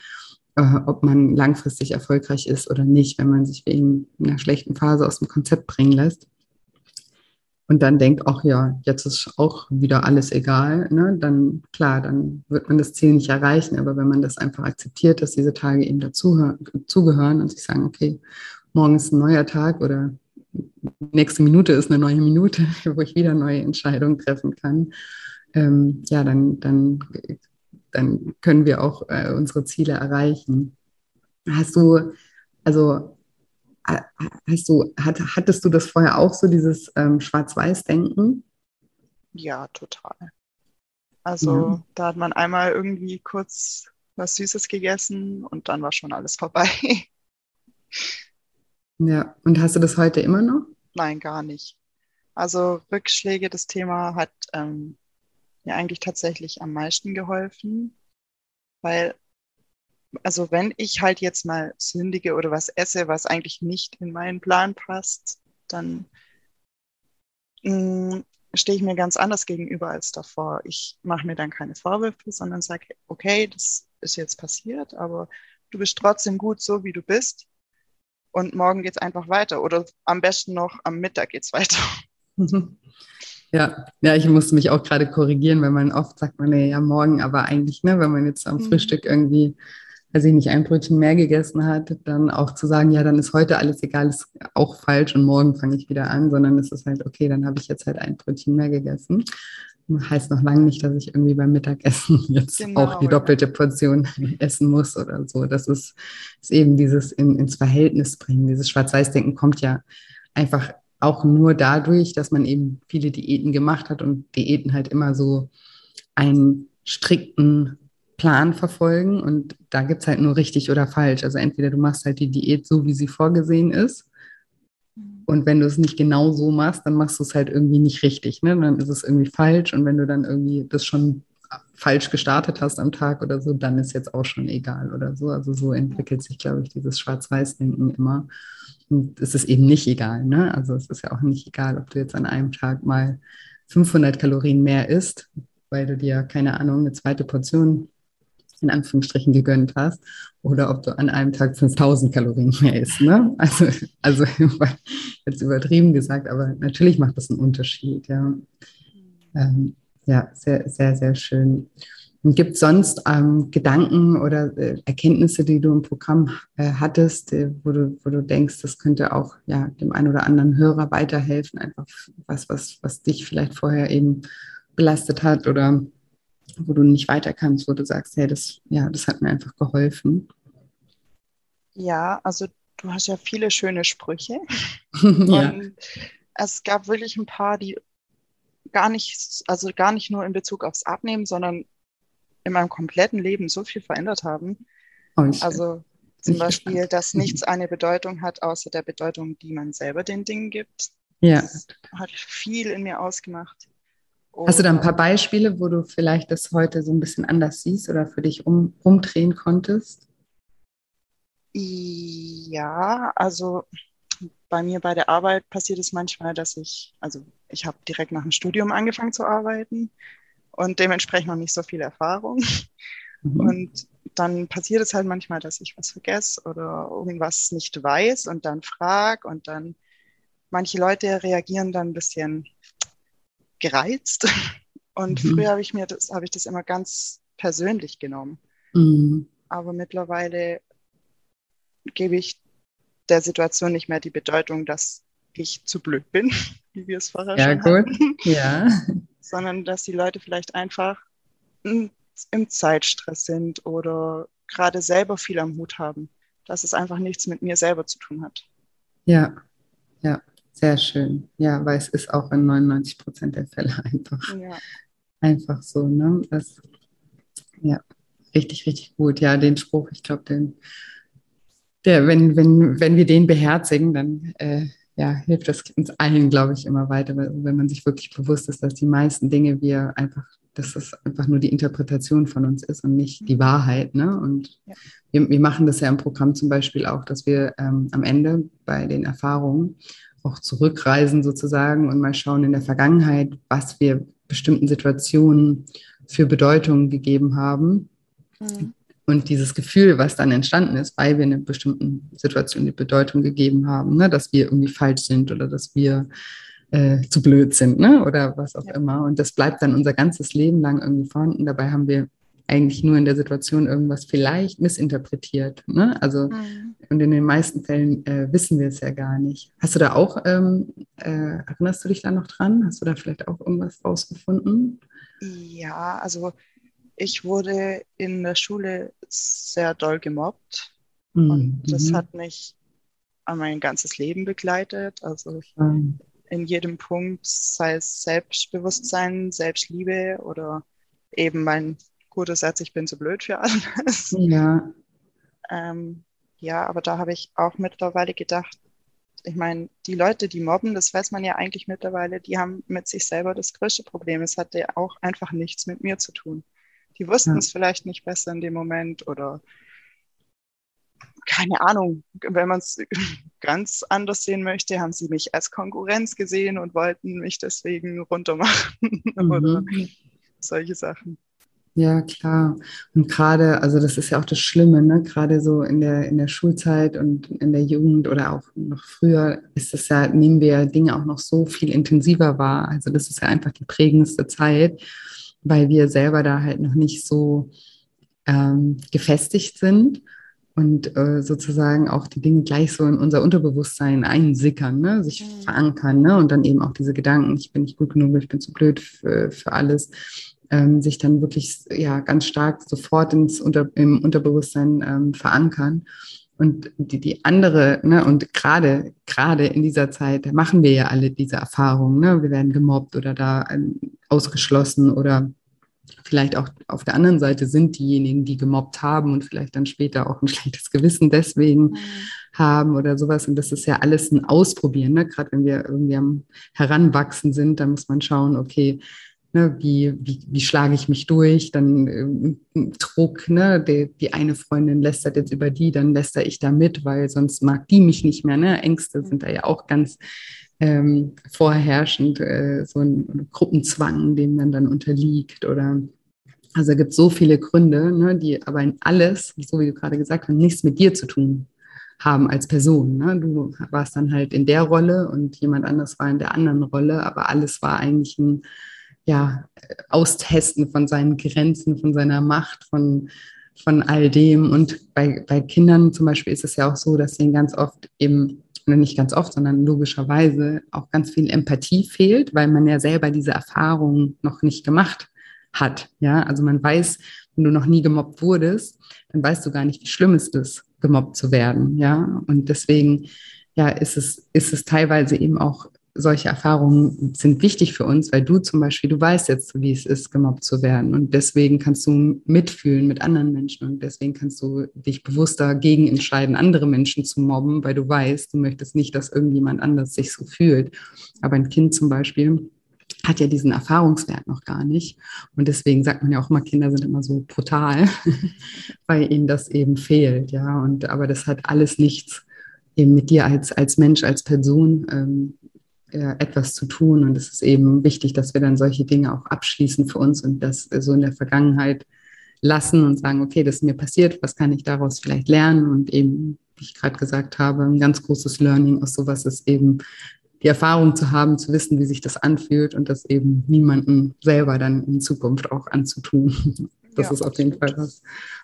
äh, ob man langfristig erfolgreich ist oder nicht, wenn man sich wegen einer schlechten Phase aus dem Konzept bringen lässt. Und dann denkt, ach ja, jetzt ist auch wieder alles egal, ne? dann klar, dann wird man das Ziel nicht erreichen. Aber wenn man das einfach akzeptiert, dass diese Tage eben dazugehören und sich sagen, okay, morgen ist ein neuer Tag oder nächste Minute ist eine neue Minute, [laughs] wo ich wieder neue Entscheidungen treffen kann, ähm, ja, dann, dann, dann können wir auch äh, unsere Ziele erreichen. Hast du, also hast du, hat, hattest du das vorher auch so, dieses ähm, Schwarz-Weiß-Denken? Ja, total. Also ja. da hat man einmal irgendwie kurz was Süßes gegessen und dann war schon alles vorbei. [laughs] Ja, und hast du das heute immer noch? Nein, gar nicht. Also Rückschläge, das Thema hat ähm, mir eigentlich tatsächlich am meisten geholfen, weil, also wenn ich halt jetzt mal sündige oder was esse, was eigentlich nicht in meinen Plan passt, dann mm, stehe ich mir ganz anders gegenüber als davor. Ich mache mir dann keine Vorwürfe, sondern sage, okay, das ist jetzt passiert, aber du bist trotzdem gut so, wie du bist und morgen geht es einfach weiter oder am besten noch am Mittag geht es weiter. [laughs] Ja, ja, ich musste mich auch gerade korrigieren, weil man oft sagt, man, nee, ja, morgen, aber eigentlich, ne, wenn man jetzt am mhm. Frühstück irgendwie, weiß ich nicht, ein Brötchen mehr gegessen hat, dann auch zu sagen, ja, dann ist heute alles egal, ist auch falsch und morgen fange ich wieder an, sondern es ist halt, okay, dann habe ich jetzt halt ein Brötchen mehr gegessen heißt noch lange nicht, dass ich irgendwie beim Mittagessen [laughs] jetzt genau, auch die doppelte Portion [laughs] essen muss oder so. Das ist, ist eben dieses in, ins Verhältnis bringen. Dieses Schwarz-Weiß-Denken kommt ja einfach auch nur dadurch, dass man eben viele Diäten gemacht hat und Diäten halt immer so einen strikten Plan verfolgen und da gibt es halt nur richtig oder falsch. Also entweder du machst halt die Diät so, wie sie vorgesehen ist und wenn du es nicht genau so machst, dann machst du es halt irgendwie nicht richtig. Ne? Dann ist es irgendwie falsch. Und wenn du dann irgendwie das schon falsch gestartet hast am Tag oder so, dann ist jetzt auch schon egal oder so. Also so entwickelt sich, glaube ich, dieses Schwarz-Weiß-Denken immer. Und es ist eben nicht egal. Ne? Also es ist ja auch nicht egal, ob du jetzt an einem Tag mal 500 Kalorien mehr isst, weil du dir, keine Ahnung, eine zweite Portion in Anführungsstrichen gegönnt hast oder ob du an einem Tag 5000 Kalorien mehr isst. Ne? Also, also [laughs] jetzt übertrieben gesagt, aber natürlich macht das einen Unterschied. Ja, ähm, ja sehr, sehr, sehr schön. Und gibt es sonst ähm, Gedanken oder äh, Erkenntnisse, die du im Programm äh, hattest, äh, wo, du, wo du denkst, das könnte auch ja, dem einen oder anderen Hörer weiterhelfen? Einfach was, was, was dich vielleicht vorher eben belastet hat oder wo du nicht weiter kannst, wo du sagst, hey, das, ja, das hat mir einfach geholfen? Ja, also du hast ja viele schöne Sprüche. [laughs] ja. Und es gab wirklich ein paar, die gar nicht, also gar nicht nur in Bezug aufs Abnehmen, sondern in meinem kompletten Leben so viel verändert haben. Oh, also zum Beispiel, dass nichts eine Bedeutung hat, außer der Bedeutung, die man selber den Dingen gibt. Ja. Das hat viel in mir ausgemacht. Hast du da ein paar Beispiele, wo du vielleicht das heute so ein bisschen anders siehst oder für dich um, umdrehen konntest? Ja, also bei mir bei der Arbeit passiert es manchmal, dass ich, also ich habe direkt nach dem Studium angefangen zu arbeiten und dementsprechend noch nicht so viel Erfahrung. Mhm. Und dann passiert es halt manchmal, dass ich was vergesse oder irgendwas nicht weiß und dann frage und dann manche Leute reagieren dann ein bisschen gereizt. [laughs] Und mhm. früher habe ich mir das, habe ich das immer ganz persönlich genommen. Mhm. Aber mittlerweile gebe ich der Situation nicht mehr die Bedeutung, dass ich zu blöd bin, [laughs] wie wir es vorher ja, schon gut. hatten. [laughs] Ja, sondern dass die Leute vielleicht einfach im Zeitstress sind oder gerade selber viel am Hut haben, dass es einfach nichts mit mir selber zu tun hat. Ja, ja, sehr schön. Ja, weil es ist auch in 99 Prozent der Fälle [laughs] einfach, Ja. einfach so, ne? Das, ja, richtig, richtig gut. Ja, den Spruch, ich glaube, den, der, wenn, wenn, wenn wir den beherzigen, dann äh, ja, hilft das uns allen, glaube ich, immer weiter, weil, wenn man sich wirklich bewusst ist, dass die meisten Dinge wir einfach, dass das einfach nur die Interpretation von uns ist und nicht die Wahrheit. Ne? Und Ja. wir, wir machen das ja im Programm zum Beispiel auch, dass wir ähm, am Ende bei den Erfahrungen auch zurückreisen sozusagen und mal schauen in der Vergangenheit, was wir bestimmten Situationen für Bedeutung gegeben haben Mhm. und dieses Gefühl, was dann entstanden ist, weil wir einer bestimmten Situation die Bedeutung gegeben haben, ne? dass wir irgendwie falsch sind oder dass wir äh, zu blöd sind ne? oder was auch Ja. immer. Und das bleibt dann unser ganzes Leben lang irgendwie vorhanden. Dabei haben wir eigentlich nur in der Situation irgendwas vielleicht missinterpretiert. Ne? Also Mhm. Und in den meisten Fällen äh, wissen wir es ja gar nicht. Hast du da auch, ähm, äh, erinnerst du dich da noch dran? Hast du da vielleicht auch irgendwas rausgefunden? Ja, also ich wurde in der Schule sehr doll gemobbt und das Mhm. hat mich an mein ganzes Leben begleitet. Also Ähm, in jedem Punkt, sei es Selbstbewusstsein, Selbstliebe oder eben mein guter Satz, ich bin zu blöd für alles. ja, Ähm, ja, aber da habe ich auch mittlerweile gedacht, ich meine, die Leute, die mobben, das weiß man ja eigentlich mittlerweile, die haben mit sich selber das größte Problem. Es hatte auch einfach nichts mit mir zu tun. Die wussten Ja. es vielleicht nicht besser in dem Moment oder keine Ahnung, wenn man es [laughs] ganz anders sehen möchte, haben sie mich als Konkurrenz gesehen und wollten mich deswegen runtermachen [laughs] oder mhm. solche Sachen. Ja, klar. Und gerade, also das ist ja auch das Schlimme, ne? Gerade so in der, in der Schulzeit und in der Jugend oder auch noch früher ist es ja, nehmen wir Dinge auch noch so viel intensiver wahr. Also das ist ja einfach die prägendste Zeit, weil wir selber da halt noch nicht so ähm, gefestigt sind und äh, sozusagen auch die Dinge gleich so in unser Unterbewusstsein einsickern, ne? sich Mhm. verankern ne? und dann eben auch diese Gedanken, ich bin nicht gut genug, ich bin zu blöd für, für alles, ähm, sich dann wirklich ja ganz stark sofort ins Unter, im Unterbewusstsein ähm, verankern. Und die, die andere, ne, und gerade, gerade in dieser Zeit da machen wir ja alle diese Erfahrungen, ne? Wir werden gemobbt oder da ähm, ausgeschlossen oder vielleicht auch auf der anderen Seite sind diejenigen, die gemobbt haben und vielleicht dann später auch ein [laughs] schlechtes Gewissen deswegen haben oder sowas. Und das ist ja alles ein Ausprobieren. Ne? Gerade wenn wir irgendwie am Heranwachsen sind, dann muss man schauen, okay, ne, wie, wie, wie schlage ich mich durch? Dann ähm, Druck, ne? Die, die eine Freundin lästert jetzt über die, dann läster ich da mit, weil sonst mag die mich nicht mehr. Ne? Ängste sind da ja auch ganz ähm, vorherrschend, äh, so ein Gruppenzwang, dem man dann unterliegt oder also gibt so viele Gründe, ne, die aber in alles, so wie du gerade gesagt hast, nichts mit dir zu tun haben als Person. Ne? Du warst dann halt in der Rolle und jemand anderes war in der anderen Rolle, aber alles war eigentlich ein ja, Austesten von seinen Grenzen, von seiner Macht, von, von all dem. Und bei, bei Kindern zum Beispiel ist es ja auch so, dass denen ganz oft eben, nicht ganz oft, sondern logischerweise auch ganz viel Empathie fehlt, weil man ja selber diese Erfahrung noch nicht gemacht hat. Ja, also man weiß, wenn du noch nie gemobbt wurdest, dann weißt du gar nicht, wie schlimm es ist, gemobbt zu werden. Ja, und deswegen, ja, ist es, ist es teilweise eben auch solche Erfahrungen sind wichtig für uns, weil du zum Beispiel, du weißt jetzt, wie es ist, gemobbt zu werden. Und deswegen kannst du mitfühlen mit anderen Menschen. Und deswegen kannst du dich bewusster gegen entscheiden, andere Menschen zu mobben, weil du weißt, du möchtest nicht, dass irgendjemand anders sich so fühlt. Aber ein Kind zum Beispiel hat ja diesen Erfahrungswert noch gar nicht. Und deswegen sagt man ja auch immer, Kinder sind immer so brutal, [laughs] weil ihnen das eben fehlt. Ja, und aber das hat alles nichts eben mit dir als, als Mensch, als Person ähm, äh, etwas zu tun. Und es ist eben wichtig, dass wir dann solche Dinge auch abschließen für uns und das so in der Vergangenheit lassen und sagen, okay, das ist mir passiert, was kann ich daraus vielleicht lernen? Und eben, wie ich gerade gesagt habe, ein ganz großes Learning aus sowas ist eben die Erfahrung zu haben, zu wissen, wie sich das anfühlt und das eben niemandem selber dann in Zukunft auch anzutun. [laughs] Das ja, ist auf jeden Fall was,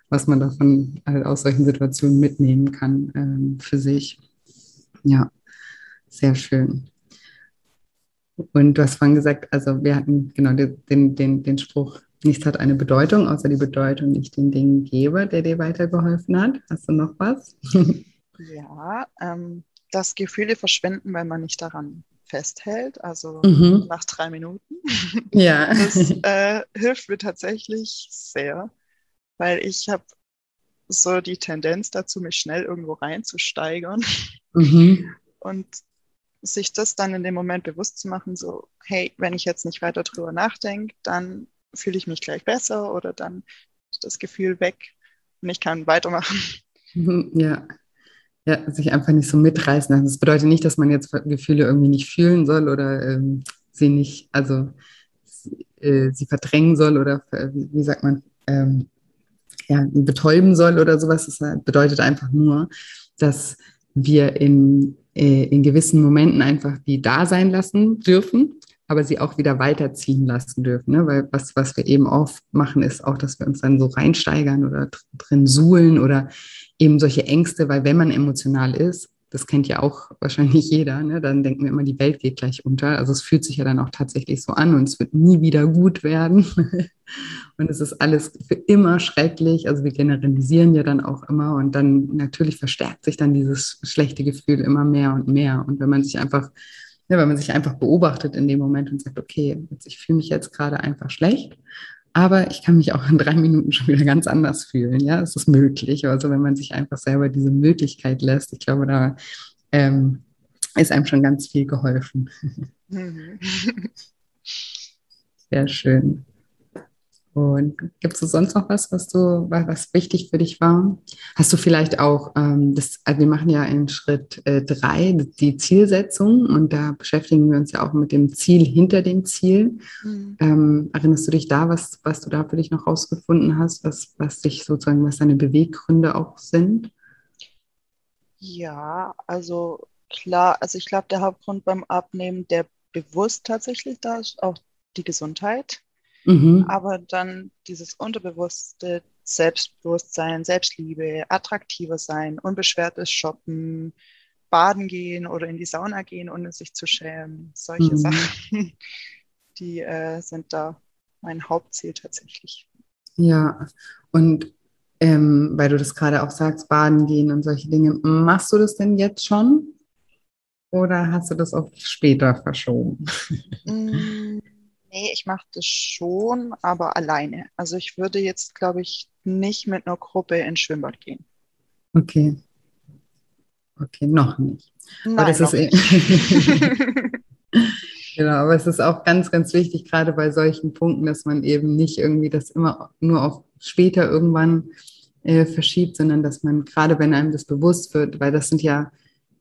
was man davon halt aus solchen Situationen mitnehmen kann ähm, für sich. Ja, sehr schön. Und du hast vorhin gesagt, also wir hatten genau den, den, den Spruch, nichts hat eine Bedeutung, außer die Bedeutung, die ich den Dingen gebe, der dir weitergeholfen hat. Hast du noch was? ja, ähm, dass Gefühle verschwinden, wenn man nicht daran festhält, also mhm. nach drei Minuten. [laughs] Ja. Das äh, hilft mir tatsächlich sehr, weil ich habe so die Tendenz dazu, mich schnell irgendwo reinzusteigern. Mhm. Und sich das dann in dem Moment bewusst zu machen, so, hey, wenn ich jetzt nicht weiter drüber nachdenke, dann fühle ich mich gleich besser oder dann ist das Gefühl weg und ich kann weitermachen. [laughs] Ja. Ja, sich einfach nicht so mitreißen lassen. Das bedeutet nicht, dass man jetzt Gefühle irgendwie nicht fühlen soll oder ähm, sie nicht, also äh, sie verdrängen soll oder äh, wie sagt man, ähm, ja, betäuben soll oder sowas. Das bedeutet einfach nur, dass wir in, äh, in gewissen Momenten einfach die da sein lassen dürfen aber sie auch wieder weiterziehen lassen dürfen. Ne? Weil was, was wir eben oft machen, ist auch, dass wir uns dann so reinsteigern oder drin suhlen oder eben solche Ängste, weil wenn man emotional ist, das kennt ja auch wahrscheinlich jeder, ne? dann denken wir immer, die Welt geht gleich unter. Also es fühlt sich ja dann auch tatsächlich so an und es wird nie wieder gut werden. [laughs] und es ist alles für immer schrecklich. Also wir generalisieren ja dann auch immer und dann natürlich verstärkt sich dann dieses schlechte Gefühl immer mehr und mehr. Und wenn man sich einfach ja, wenn man sich einfach beobachtet in dem Moment und sagt, okay, ich fühle mich jetzt gerade einfach schlecht, aber ich kann mich auch in drei Minuten schon wieder ganz anders fühlen. Ja, es ist möglich. Also wenn man sich einfach selber diese Möglichkeit lässt, ich glaube, da ähm, ist einem schon ganz viel geholfen. Mhm. [laughs] Sehr schön. Und gibt es sonst noch was, was du, was wichtig für dich war? Hast du vielleicht auch, ähm, das, also wir machen ja in Schritt äh, drei die Zielsetzung und da beschäftigen wir uns ja auch mit dem Ziel hinter dem Ziel. Mhm. Ähm, erinnerst du dich da, was, was du da für dich noch rausgefunden hast, was, was dich sozusagen, was deine Beweggründe auch sind? Ja, also klar, also ich glaube, der Hauptgrund beim Abnehmen, der bewusst tatsächlich da ist, auch die Gesundheit. Mhm. Aber dann dieses unterbewusste Selbstbewusstsein, Selbstliebe, attraktiver sein, unbeschwertes Shoppen, baden gehen oder in die Sauna gehen, ohne sich zu schämen. Solche mhm. Sachen, [laughs] die äh, sind da mein Hauptziel tatsächlich. Ja, und ähm, weil du das gerade auch sagst, baden gehen und solche Dinge, machst du das denn jetzt schon? Oder hast du das auf später verschoben? Nee, ich mache das schon, aber alleine. Also ich würde jetzt, glaube ich, nicht mit einer Gruppe ins Schwimmbad gehen. Okay. Okay, noch nicht. Nein, aber das ist eh [laughs] genau, aber es ist auch ganz, ganz wichtig, gerade bei solchen Punkten, dass man eben nicht irgendwie das immer nur auf später irgendwann äh, verschiebt, sondern dass man, gerade wenn einem das bewusst wird, weil das sind ja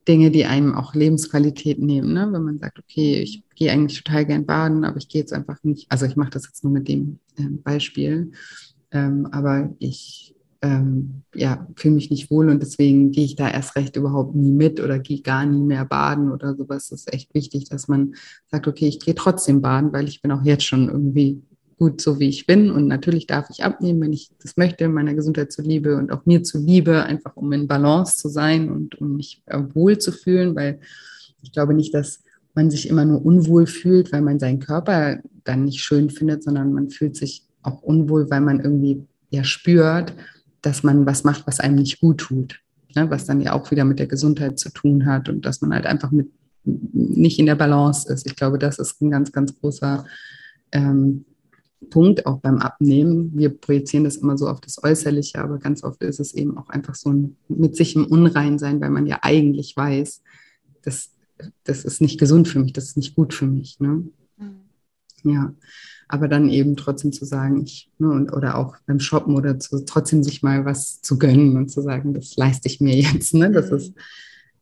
Dinge, die einem auch Lebensqualität nehmen. Ne? Wenn man sagt, okay, ich gehe eigentlich total gern baden, aber ich gehe jetzt einfach nicht, also ich mache das jetzt nur mit dem ähm, Beispiel, ähm, aber ich ähm, ja, fühle mich nicht wohl und deswegen gehe ich da erst recht überhaupt nie mit oder gehe gar nie mehr baden oder sowas. Das ist echt wichtig, dass man sagt, okay, ich gehe trotzdem baden, weil ich bin auch jetzt schon irgendwie gut so, wie ich bin. Und natürlich darf ich abnehmen, wenn ich das möchte, meiner Gesundheit zuliebe und auch mir zuliebe, einfach um in Balance zu sein und um mich wohl zu fühlen, weil ich glaube nicht, dass man sich immer nur unwohl fühlt, weil man seinen Körper dann nicht schön findet, sondern man fühlt sich auch unwohl, weil man irgendwie ja spürt, dass man was macht, was einem nicht gut tut. Ne? Was dann ja auch wieder mit der Gesundheit zu tun hat und dass man halt einfach mit nicht in der Balance ist. Ich glaube, das ist ein ganz, ganz großer ähm, Punkt auch beim Abnehmen. Wir projizieren das immer so auf das Äußerliche, aber ganz oft ist es eben auch einfach so ein mit sich im Unreinsein, weil man ja eigentlich weiß, dass das ist nicht gesund für mich, das ist nicht gut für mich. Ne? Mhm. Ja, aber dann eben trotzdem zu sagen, ich, ne, und, oder auch beim Shoppen oder zu, trotzdem sich mal was zu gönnen und zu sagen, das leiste ich mir [laughs] jetzt. Ne? Das mhm. ist,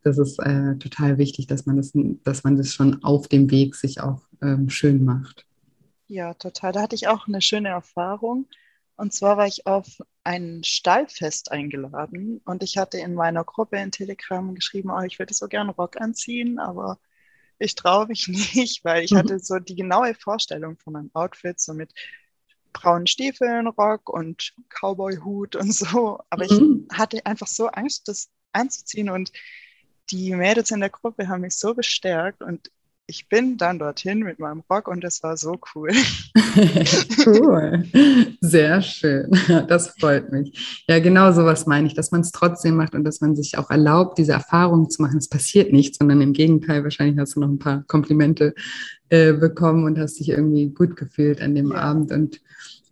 das ist äh, total wichtig, dass man das, dass man das schon auf dem Weg sich auch ähm, schön macht. Ja, total. Da hatte ich auch eine schöne Erfahrung. Und zwar war ich auf ein Stallfest eingeladen und ich hatte in meiner Gruppe in Telegram geschrieben, oh, ich würde so gern Rock anziehen, aber ich traue mich [laughs] nicht, weil ich mhm. hatte so die genaue Vorstellung von meinem Outfit, so mit braunen Stiefeln, Rock und Cowboy-Hut und so. Aber mhm. ich hatte einfach so Angst, das anzuziehen und die Mädels in der Gruppe haben mich so bestärkt und ich bin dann dorthin mit meinem Rock und es war so cool. [laughs] cool. Sehr schön. Das freut mich. Ja, genau sowas meine ich, dass man es trotzdem macht und dass man sich auch erlaubt, diese Erfahrung zu machen. Es passiert nichts, sondern im Gegenteil, wahrscheinlich hast du noch ein paar Komplimente äh, bekommen und hast dich irgendwie gut gefühlt an dem ja. Abend. Und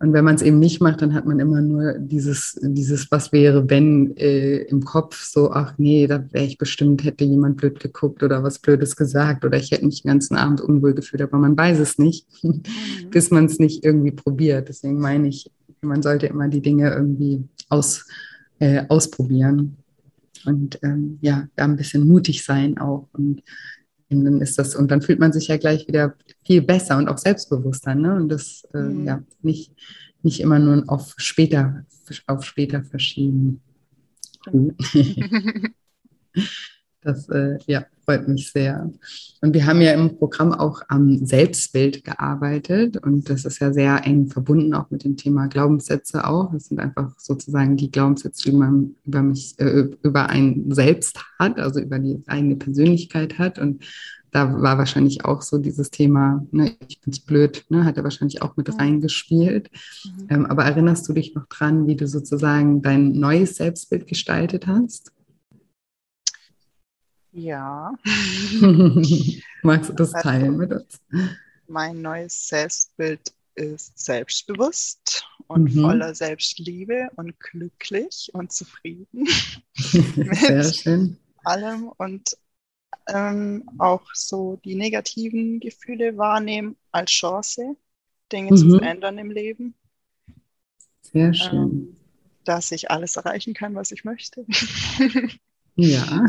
und wenn man es eben nicht macht, dann hat man immer nur dieses, dieses was wäre, wenn äh, im Kopf, so, ach nee, da wäre ich bestimmt, hätte jemand blöd geguckt oder was Blödes gesagt oder ich hätte mich den ganzen Abend unwohl gefühlt, aber man weiß es nicht, [laughs] mhm. bis man es nicht irgendwie probiert. Deswegen meine ich, man sollte immer die Dinge irgendwie aus, äh, ausprobieren und ähm, ja, da ein bisschen mutig sein auch und und dann ist das, und dann fühlt man sich ja gleich wieder viel besser und auch selbstbewusster, ne? Und das äh, mhm. ja nicht, nicht immer nur auf später, auf später verschieben. [laughs] [laughs] Das äh, ja, freut mich sehr. Und wir haben ja im Programm auch am Selbstbild gearbeitet und das ist ja sehr eng verbunden auch mit dem Thema Glaubenssätze auch. Das sind einfach sozusagen die Glaubenssätze, die man über mich, äh, über ein Selbst hat, also über die eigene Persönlichkeit hat. Und da war wahrscheinlich auch so dieses Thema, ne, ich bin's blöd, ne, hat er wahrscheinlich auch mit mhm. reingespielt. Mhm. Ähm, aber erinnerst du dich noch dran, wie du sozusagen dein neues Selbstbild gestaltet hast? Ja. [laughs] Magst du das also, teilen mit uns? Mein neues Selbstbild ist selbstbewusst und mhm. voller Selbstliebe und glücklich und zufrieden [laughs] Sehr schön. allem und ähm, auch so die negativen Gefühle wahrnehmen als Chance, Dinge mhm. zu verändern im Leben. Sehr schön. Ähm, dass ich alles erreichen kann, was ich möchte. [laughs] ja.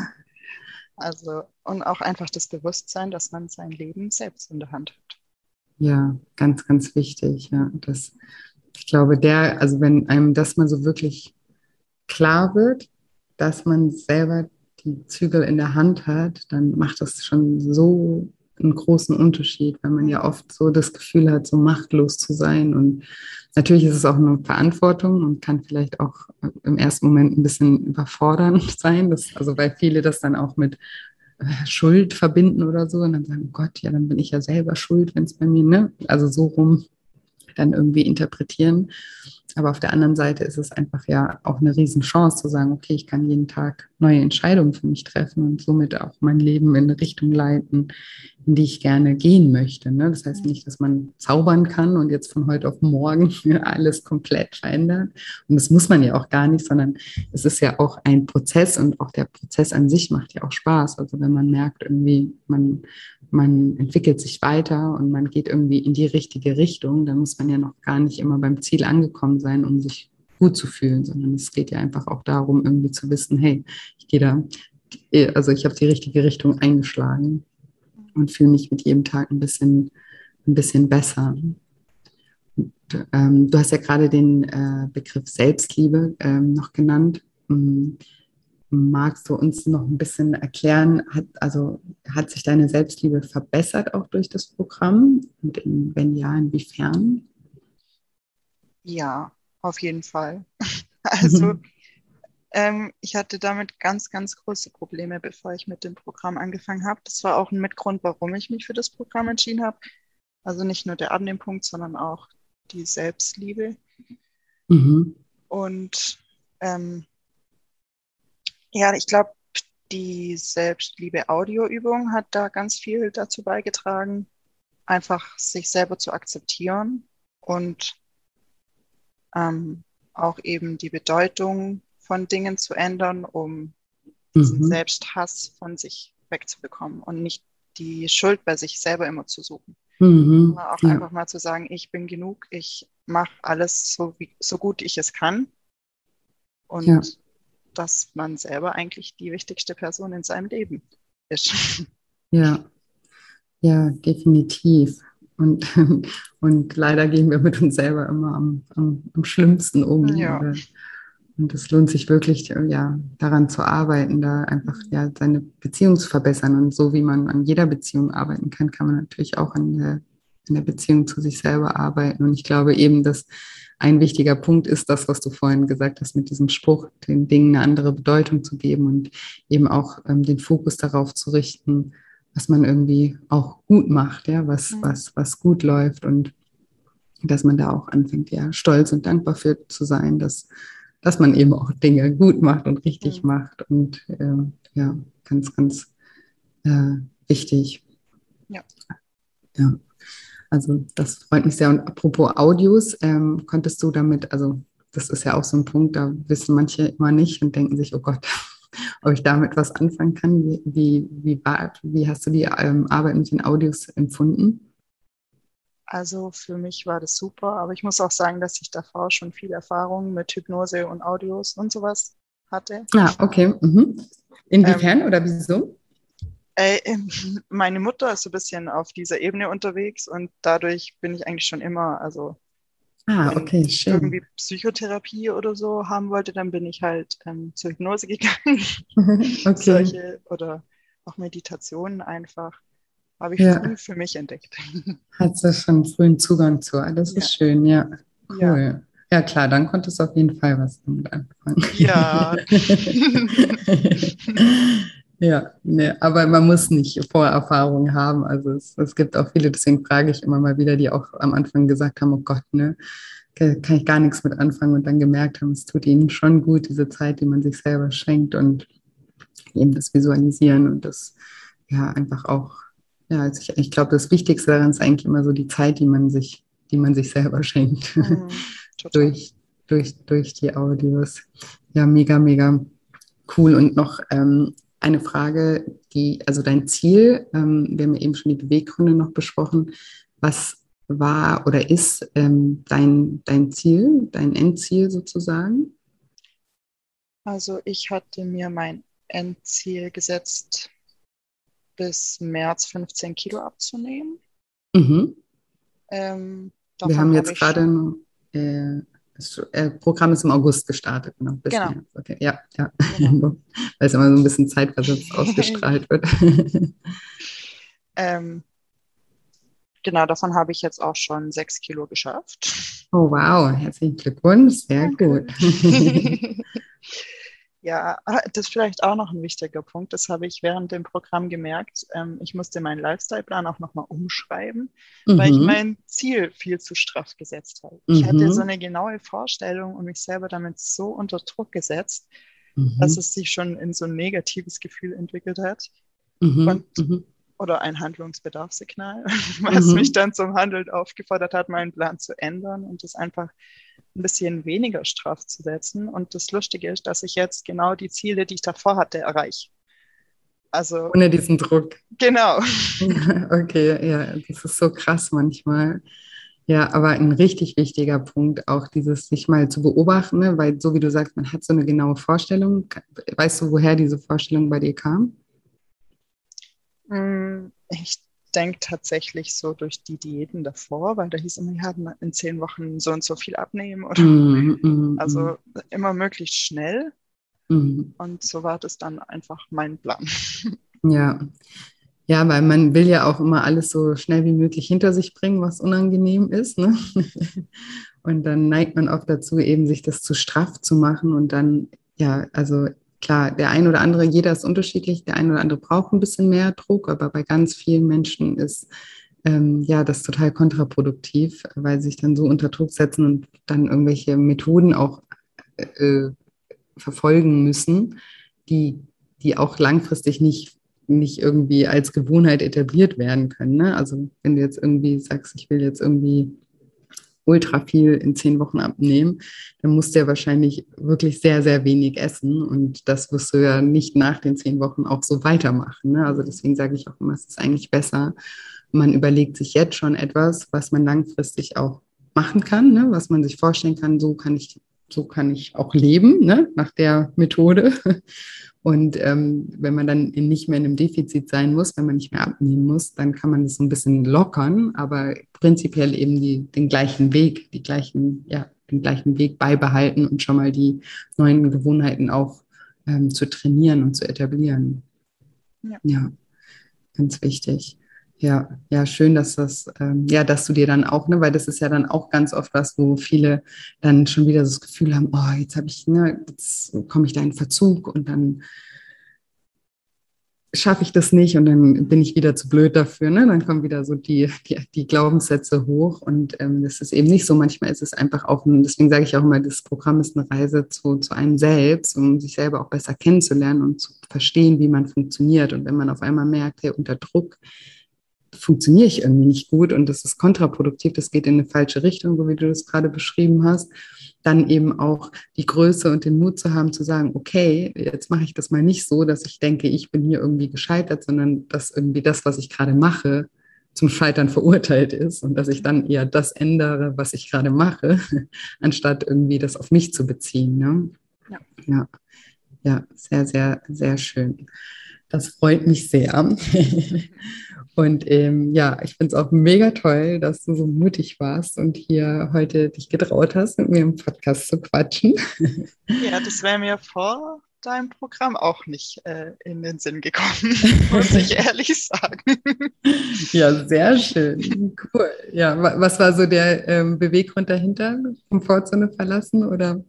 Also, und auch einfach das Bewusstsein, dass man sein Leben selbst in der Hand hat. Ja, ganz, ganz wichtig. Ja, das, ich glaube, der, also wenn einem das mal so wirklich klar wird, dass man selber die Zügel in der Hand hat, dann macht das schon so einen großen Unterschied, weil man ja oft so das Gefühl hat, so machtlos zu sein. Und natürlich ist es auch eine Verantwortung und kann vielleicht auch im ersten Moment ein bisschen überfordernd [laughs] sein. Das, also weil viele das dann auch mit äh, Schuld verbinden oder so und dann sagen, oh Gott, ja, dann bin ich ja selber schuld, wenn es bei mir, ne? Also so rum dann irgendwie interpretieren. Aber auf der anderen Seite ist es einfach ja auch eine Riesenchance zu sagen, okay, ich kann jeden Tag neue Entscheidungen für mich treffen und somit auch mein Leben in eine Richtung leiten, in die ich gerne gehen möchte. Ne? Das heißt nicht, dass man zaubern kann und jetzt von heute auf morgen [laughs] alles komplett verändert. Und das muss man ja auch gar nicht, sondern es ist ja auch ein Prozess und auch der Prozess an sich macht ja auch Spaß. Also wenn man merkt, irgendwie, man, man entwickelt sich weiter und man geht irgendwie in die richtige Richtung, dann muss man ja noch gar nicht immer beim Ziel angekommen sein, um sich gut zu fühlen, sondern es geht ja einfach auch darum, irgendwie zu wissen, hey, ich gehe da, also ich habe die richtige Richtung eingeschlagen und fühle mich mit jedem Tag ein bisschen, ein bisschen besser. Und, ähm, du hast ja gerade den äh, Begriff Selbstliebe ähm, noch genannt. Hm, magst du uns noch ein bisschen erklären, hat, also hat sich deine Selbstliebe verbessert auch durch das Programm? Und in, wenn ja, inwiefern? Ja, auf jeden Fall. [laughs] Also mhm. Ähm, ich hatte damit ganz, ganz große Probleme, bevor ich mit dem Programm angefangen habe. Das war auch ein Mitgrund, warum ich mich für das Programm entschieden habe. Also nicht nur der Abnehmpunkt, sondern auch die Selbstliebe. Mhm. Und ähm, ja, ich glaube, die Selbstliebe-Audioübung hat da ganz viel dazu beigetragen, einfach sich selber zu akzeptieren und ähm, auch eben die Bedeutung von Dingen zu ändern, um diesen mhm. Selbsthass von sich wegzubekommen und nicht die Schuld bei sich selber immer zu suchen. Mhm. Auch ja. einfach mal zu sagen, ich bin genug, ich mache alles so, wie, so gut ich es kann. Und ja. dass man selber eigentlich die wichtigste Person in seinem Leben ist. [laughs] Ja, ja, definitiv. Und, [laughs] und leider gehen wir mit uns selber immer am, am, am schlimmsten um. Ja. Und es lohnt sich wirklich, ja, daran zu arbeiten, da einfach ja seine Beziehung zu verbessern. Und so wie man an jeder Beziehung arbeiten kann, kann man natürlich auch an der in der Beziehung zu sich selber arbeiten. Und ich glaube eben, dass ein wichtiger Punkt ist das, was du vorhin gesagt hast, mit diesem Spruch, den Dingen eine andere Bedeutung zu geben und eben auch ähm, den Fokus darauf zu richten, was man irgendwie auch gut macht, ja, was, was, was gut läuft und dass man da auch anfängt, ja, stolz und dankbar für zu sein, dass, dass man eben auch Dinge gut macht und richtig mhm. macht und äh, ja, ganz, ganz äh, wichtig. Ja. Ja. Also das freut mich sehr. Und apropos Audios, ähm, konntest du damit, also das ist ja auch so ein Punkt, da wissen manche immer nicht und denken sich, oh Gott, [laughs] ob ich damit was anfangen kann. Wie, wie, wie, war, wie hast du die ähm, Arbeit mit den Audios empfunden? Also für mich war das super, aber ich muss auch sagen, dass ich davor schon viel Erfahrung mit Hypnose und Audios und sowas hatte. Ah, okay. Mhm. Inwiefern ähm, oder wieso? Äh, [laughs] meine Mutter ist so ein bisschen auf dieser Ebene unterwegs und dadurch bin ich eigentlich schon immer, also Ah, okay, schön. irgendwie Psychotherapie oder so haben wollte, dann bin ich halt ähm, zur Hypnose [laughs] gegangen. [laughs] okay. Solche oder auch Meditationen einfach. Habe ich ja. früh für mich entdeckt. [laughs] Hat du schon frühen Zugang zu. Das ja. ist schön, ja. Cool. Ja. ja. klar, dann konntest du auf jeden Fall was damit anfangen. Ja. [laughs] Ja, nee, aber man muss nicht Vorerfahrungen haben. Also es, es gibt auch viele, deswegen frage ich immer mal wieder, die auch am Anfang gesagt haben, oh Gott, ne, kann ich gar nichts mit anfangen und dann gemerkt haben, es tut ihnen schon gut, diese Zeit, die man sich selber schenkt und eben das Visualisieren und das ja einfach auch, ja, also ich, ich glaube, das Wichtigste daran ist eigentlich immer so die Zeit, die man sich, die man sich selber [laughs] schenkt. Mhm, durch, durch, durch die Audios. Ja, mega, mega cool. Und noch ähm, eine Frage, die, also dein Ziel, ähm, wir haben ja eben schon die Beweggründe noch besprochen. Was war oder ist ähm, dein, dein Ziel, dein Endziel sozusagen? Also ich hatte mir mein Endziel gesetzt, bis März 15 Kilo abzunehmen. Mhm. Ähm, wir haben jetzt gerade äh, das äh, Programm ist im August gestartet, genau. Bis genau. März. Okay, ja, ja. Genau. [laughs] Weil es immer so ein bisschen zeitversetzt [laughs] ausgestrahlt wird. ähm, genau, davon habe ich jetzt auch schon sechs Kilo geschafft. Oh wow, herzlichen Glückwunsch, sehr Danke. gut. [laughs] Ja, ah, das ist vielleicht auch noch ein wichtiger Punkt. Das habe ich während dem Programm gemerkt. Ähm, ich musste meinen Lifestyle-Plan auch nochmal umschreiben, mhm. weil ich mhm. mein Ziel viel zu straff gesetzt habe. Mhm. Ich hatte mhm. so eine genaue Vorstellung und mich selber damit so unter Druck gesetzt, mhm. dass es sich schon in so ein negatives Gefühl entwickelt hat. Mhm. Und, oder ein Handlungsbedarfssignal, [laughs] was mich dann zum Handeln aufgefordert hat, meinen Plan zu ändern und das einfach ein bisschen weniger straff zu setzen. Und das Lustige ist, dass ich jetzt genau die Ziele, die ich davor hatte, erreiche. Also, Ohne diesen Druck. Genau. [laughs] okay, ja, das ist so krass manchmal. Ja, aber ein richtig wichtiger Punkt, auch dieses sich mal zu beobachten, ne? weil so wie du sagst, man hat so eine genaue Vorstellung. Weißt du, woher diese Vorstellung bei dir kam? Hm, ich denke tatsächlich so durch die Diäten davor, weil da hieß immer, ja, in zehn Wochen so und so viel abnehmen oder mm, mm, also mm. immer möglichst schnell. Mm. Und so war das dann einfach mein Plan. [laughs] Ja. Ja, weil man will ja auch immer alles so schnell wie möglich hinter sich bringen, was unangenehm ist. Ne? [laughs] Und dann neigt man auch dazu, eben sich das zu straff zu machen und dann, ja, also klar, der ein oder andere, jeder ist unterschiedlich, der ein oder andere braucht ein bisschen mehr Druck, aber bei ganz vielen Menschen ist ähm, ja das total kontraproduktiv, weil sie sich dann so unter Druck setzen und dann irgendwelche Methoden auch äh, verfolgen müssen, die, die auch langfristig nicht, nicht irgendwie als Gewohnheit etabliert werden können. Ne? Also wenn du jetzt irgendwie sagst, ich will jetzt irgendwie ultra viel in zehn Wochen abnehmen, dann musst du ja wahrscheinlich wirklich sehr, sehr wenig essen. Und das wirst du ja nicht nach den zehn Wochen auch so weitermachen. Ne? Also deswegen sage ich auch immer, es ist eigentlich besser, man überlegt sich jetzt schon etwas, was man langfristig auch machen kann, ne? was man sich vorstellen kann, so kann ich, so kann ich auch leben, ne? nach der Methode. Und ähm, wenn man dann nicht mehr in einem Defizit sein muss, wenn man nicht mehr abnehmen muss, dann kann man das so ein bisschen lockern, aber prinzipiell eben die, den gleichen Weg, die gleichen, ja, den gleichen Weg beibehalten und schon mal die neuen Gewohnheiten auch ähm, zu trainieren und zu etablieren. Ja. ja, ganz wichtig. Ja, ja, schön, dass das, ähm, ja, dass du dir dann auch, ne, weil das ist ja dann auch ganz oft was, wo viele dann schon wieder das Gefühl haben, oh, jetzt habe ich, ne, jetzt komme ich da in Verzug und dann schaffe ich das nicht und dann bin ich wieder zu blöd dafür. Ne? Dann kommen wieder so die, die, die Glaubenssätze hoch und ähm, das ist eben nicht so. Manchmal ist es einfach auch, ein, deswegen sage ich auch immer, das Programm ist eine Reise zu, zu einem selbst, um sich selber auch besser kennenzulernen und zu verstehen, wie man funktioniert. Und wenn man auf einmal merkt, hey, unter Druck funktioniere ich irgendwie nicht gut und das ist kontraproduktiv, das geht in eine falsche Richtung, so wie du das gerade beschrieben hast, dann eben auch die Größe und den Mut zu haben, zu sagen, okay, jetzt mache ich das mal nicht so, dass ich denke, ich bin hier irgendwie gescheitert, sondern dass irgendwie das, was ich gerade mache, zum Scheitern verurteilt ist und dass ich dann eher das ändere, was ich gerade mache, [laughs] anstatt irgendwie das auf mich zu beziehen. Ne? Ja. ja. Ja, sehr, sehr, sehr schön. Das freut mich sehr. [laughs] Und ähm, ja, ich finde es auch mega toll, dass du so mutig warst und hier heute dich getraut hast, mit mir im Podcast zu quatschen. [laughs] Ja, das wäre mir vor deinem Programm auch nicht äh, in den Sinn gekommen, [laughs] muss ich [laughs] ehrlich sagen. Ja, sehr schön. Cool. Ja, was war so der ähm, Beweggrund dahinter? Komfortzone verlassen oder?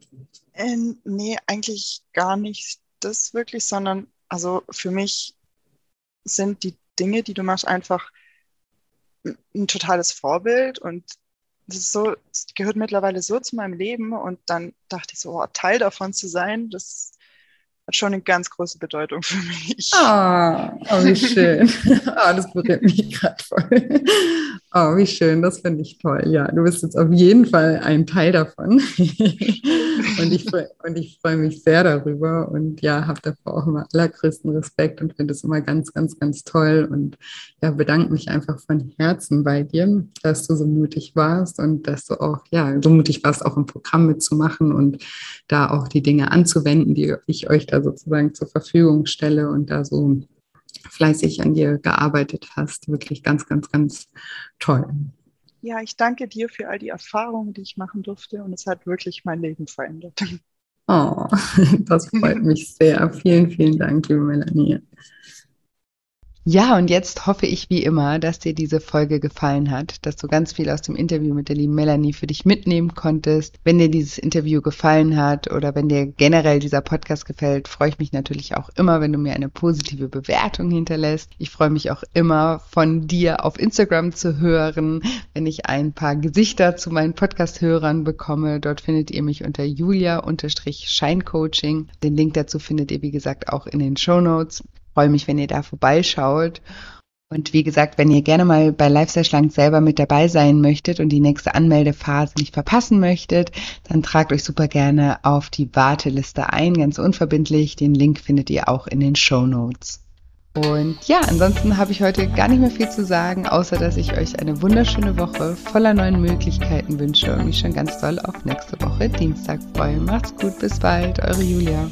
Äh, nee, eigentlich gar nicht das wirklich, sondern also für mich sind die Dinge, die du machst, einfach ein totales Vorbild und das ist so, das gehört mittlerweile so zu meinem Leben und dann dachte ich so, oh, Teil davon zu sein, das hat schon eine ganz große Bedeutung für mich. Ah, oh, wie schön. oh, [laughs] das berührt mich gerade voll. Oh, wie schön, das finde ich toll. Ja, du bist jetzt auf jeden Fall ein Teil davon. [laughs] und ich, und ich freue mich sehr darüber und ja, habe davor auch immer allergrößten Respekt und finde es immer ganz, ganz, ganz toll und ja, bedanke mich einfach von Herzen bei dir, dass du so mutig warst und dass du auch, ja, so mutig warst, auch im Programm mitzumachen und da auch die Dinge anzuwenden, die ich euch da sozusagen zur Verfügung stelle und da so fleißig an dir gearbeitet hast. Wirklich ganz, ganz, ganz toll. Ja, ich danke dir für all die Erfahrungen, die ich machen durfte und es hat wirklich mein Leben verändert. Oh, [laughs] das freut mich sehr. Vielen, vielen Dank, liebe Melanie. Ja, und jetzt hoffe ich wie immer, dass dir diese Folge gefallen hat, dass du ganz viel aus dem Interview mit der lieben Melanie für dich mitnehmen konntest. Wenn dir dieses Interview gefallen hat oder wenn dir generell dieser Podcast gefällt, freue ich mich natürlich auch immer, wenn du mir eine positive Bewertung hinterlässt. Ich freue mich auch immer von dir auf Instagram zu hören, wenn ich ein paar Gesichter zu meinen Podcast-Hörern bekomme. Dort findet ihr mich unter julia-scheincoaching. Den Link dazu findet ihr, wie gesagt, auch in den Show Notes freue mich, wenn ihr da vorbeischaut. Und wie gesagt, wenn ihr gerne mal bei Lifestyle Schlank selber mit dabei sein möchtet und die nächste Anmeldephase nicht verpassen möchtet, dann tragt euch super gerne auf die Warteliste ein, ganz unverbindlich. Den Link findet ihr auch in den Show Notes. Und ja, ansonsten habe ich heute gar nicht mehr viel zu sagen, außer dass ich euch eine wunderschöne Woche voller neuen Möglichkeiten wünsche und mich schon ganz doll auf nächste Woche Dienstag freue. Macht's gut, bis bald, eure Julia.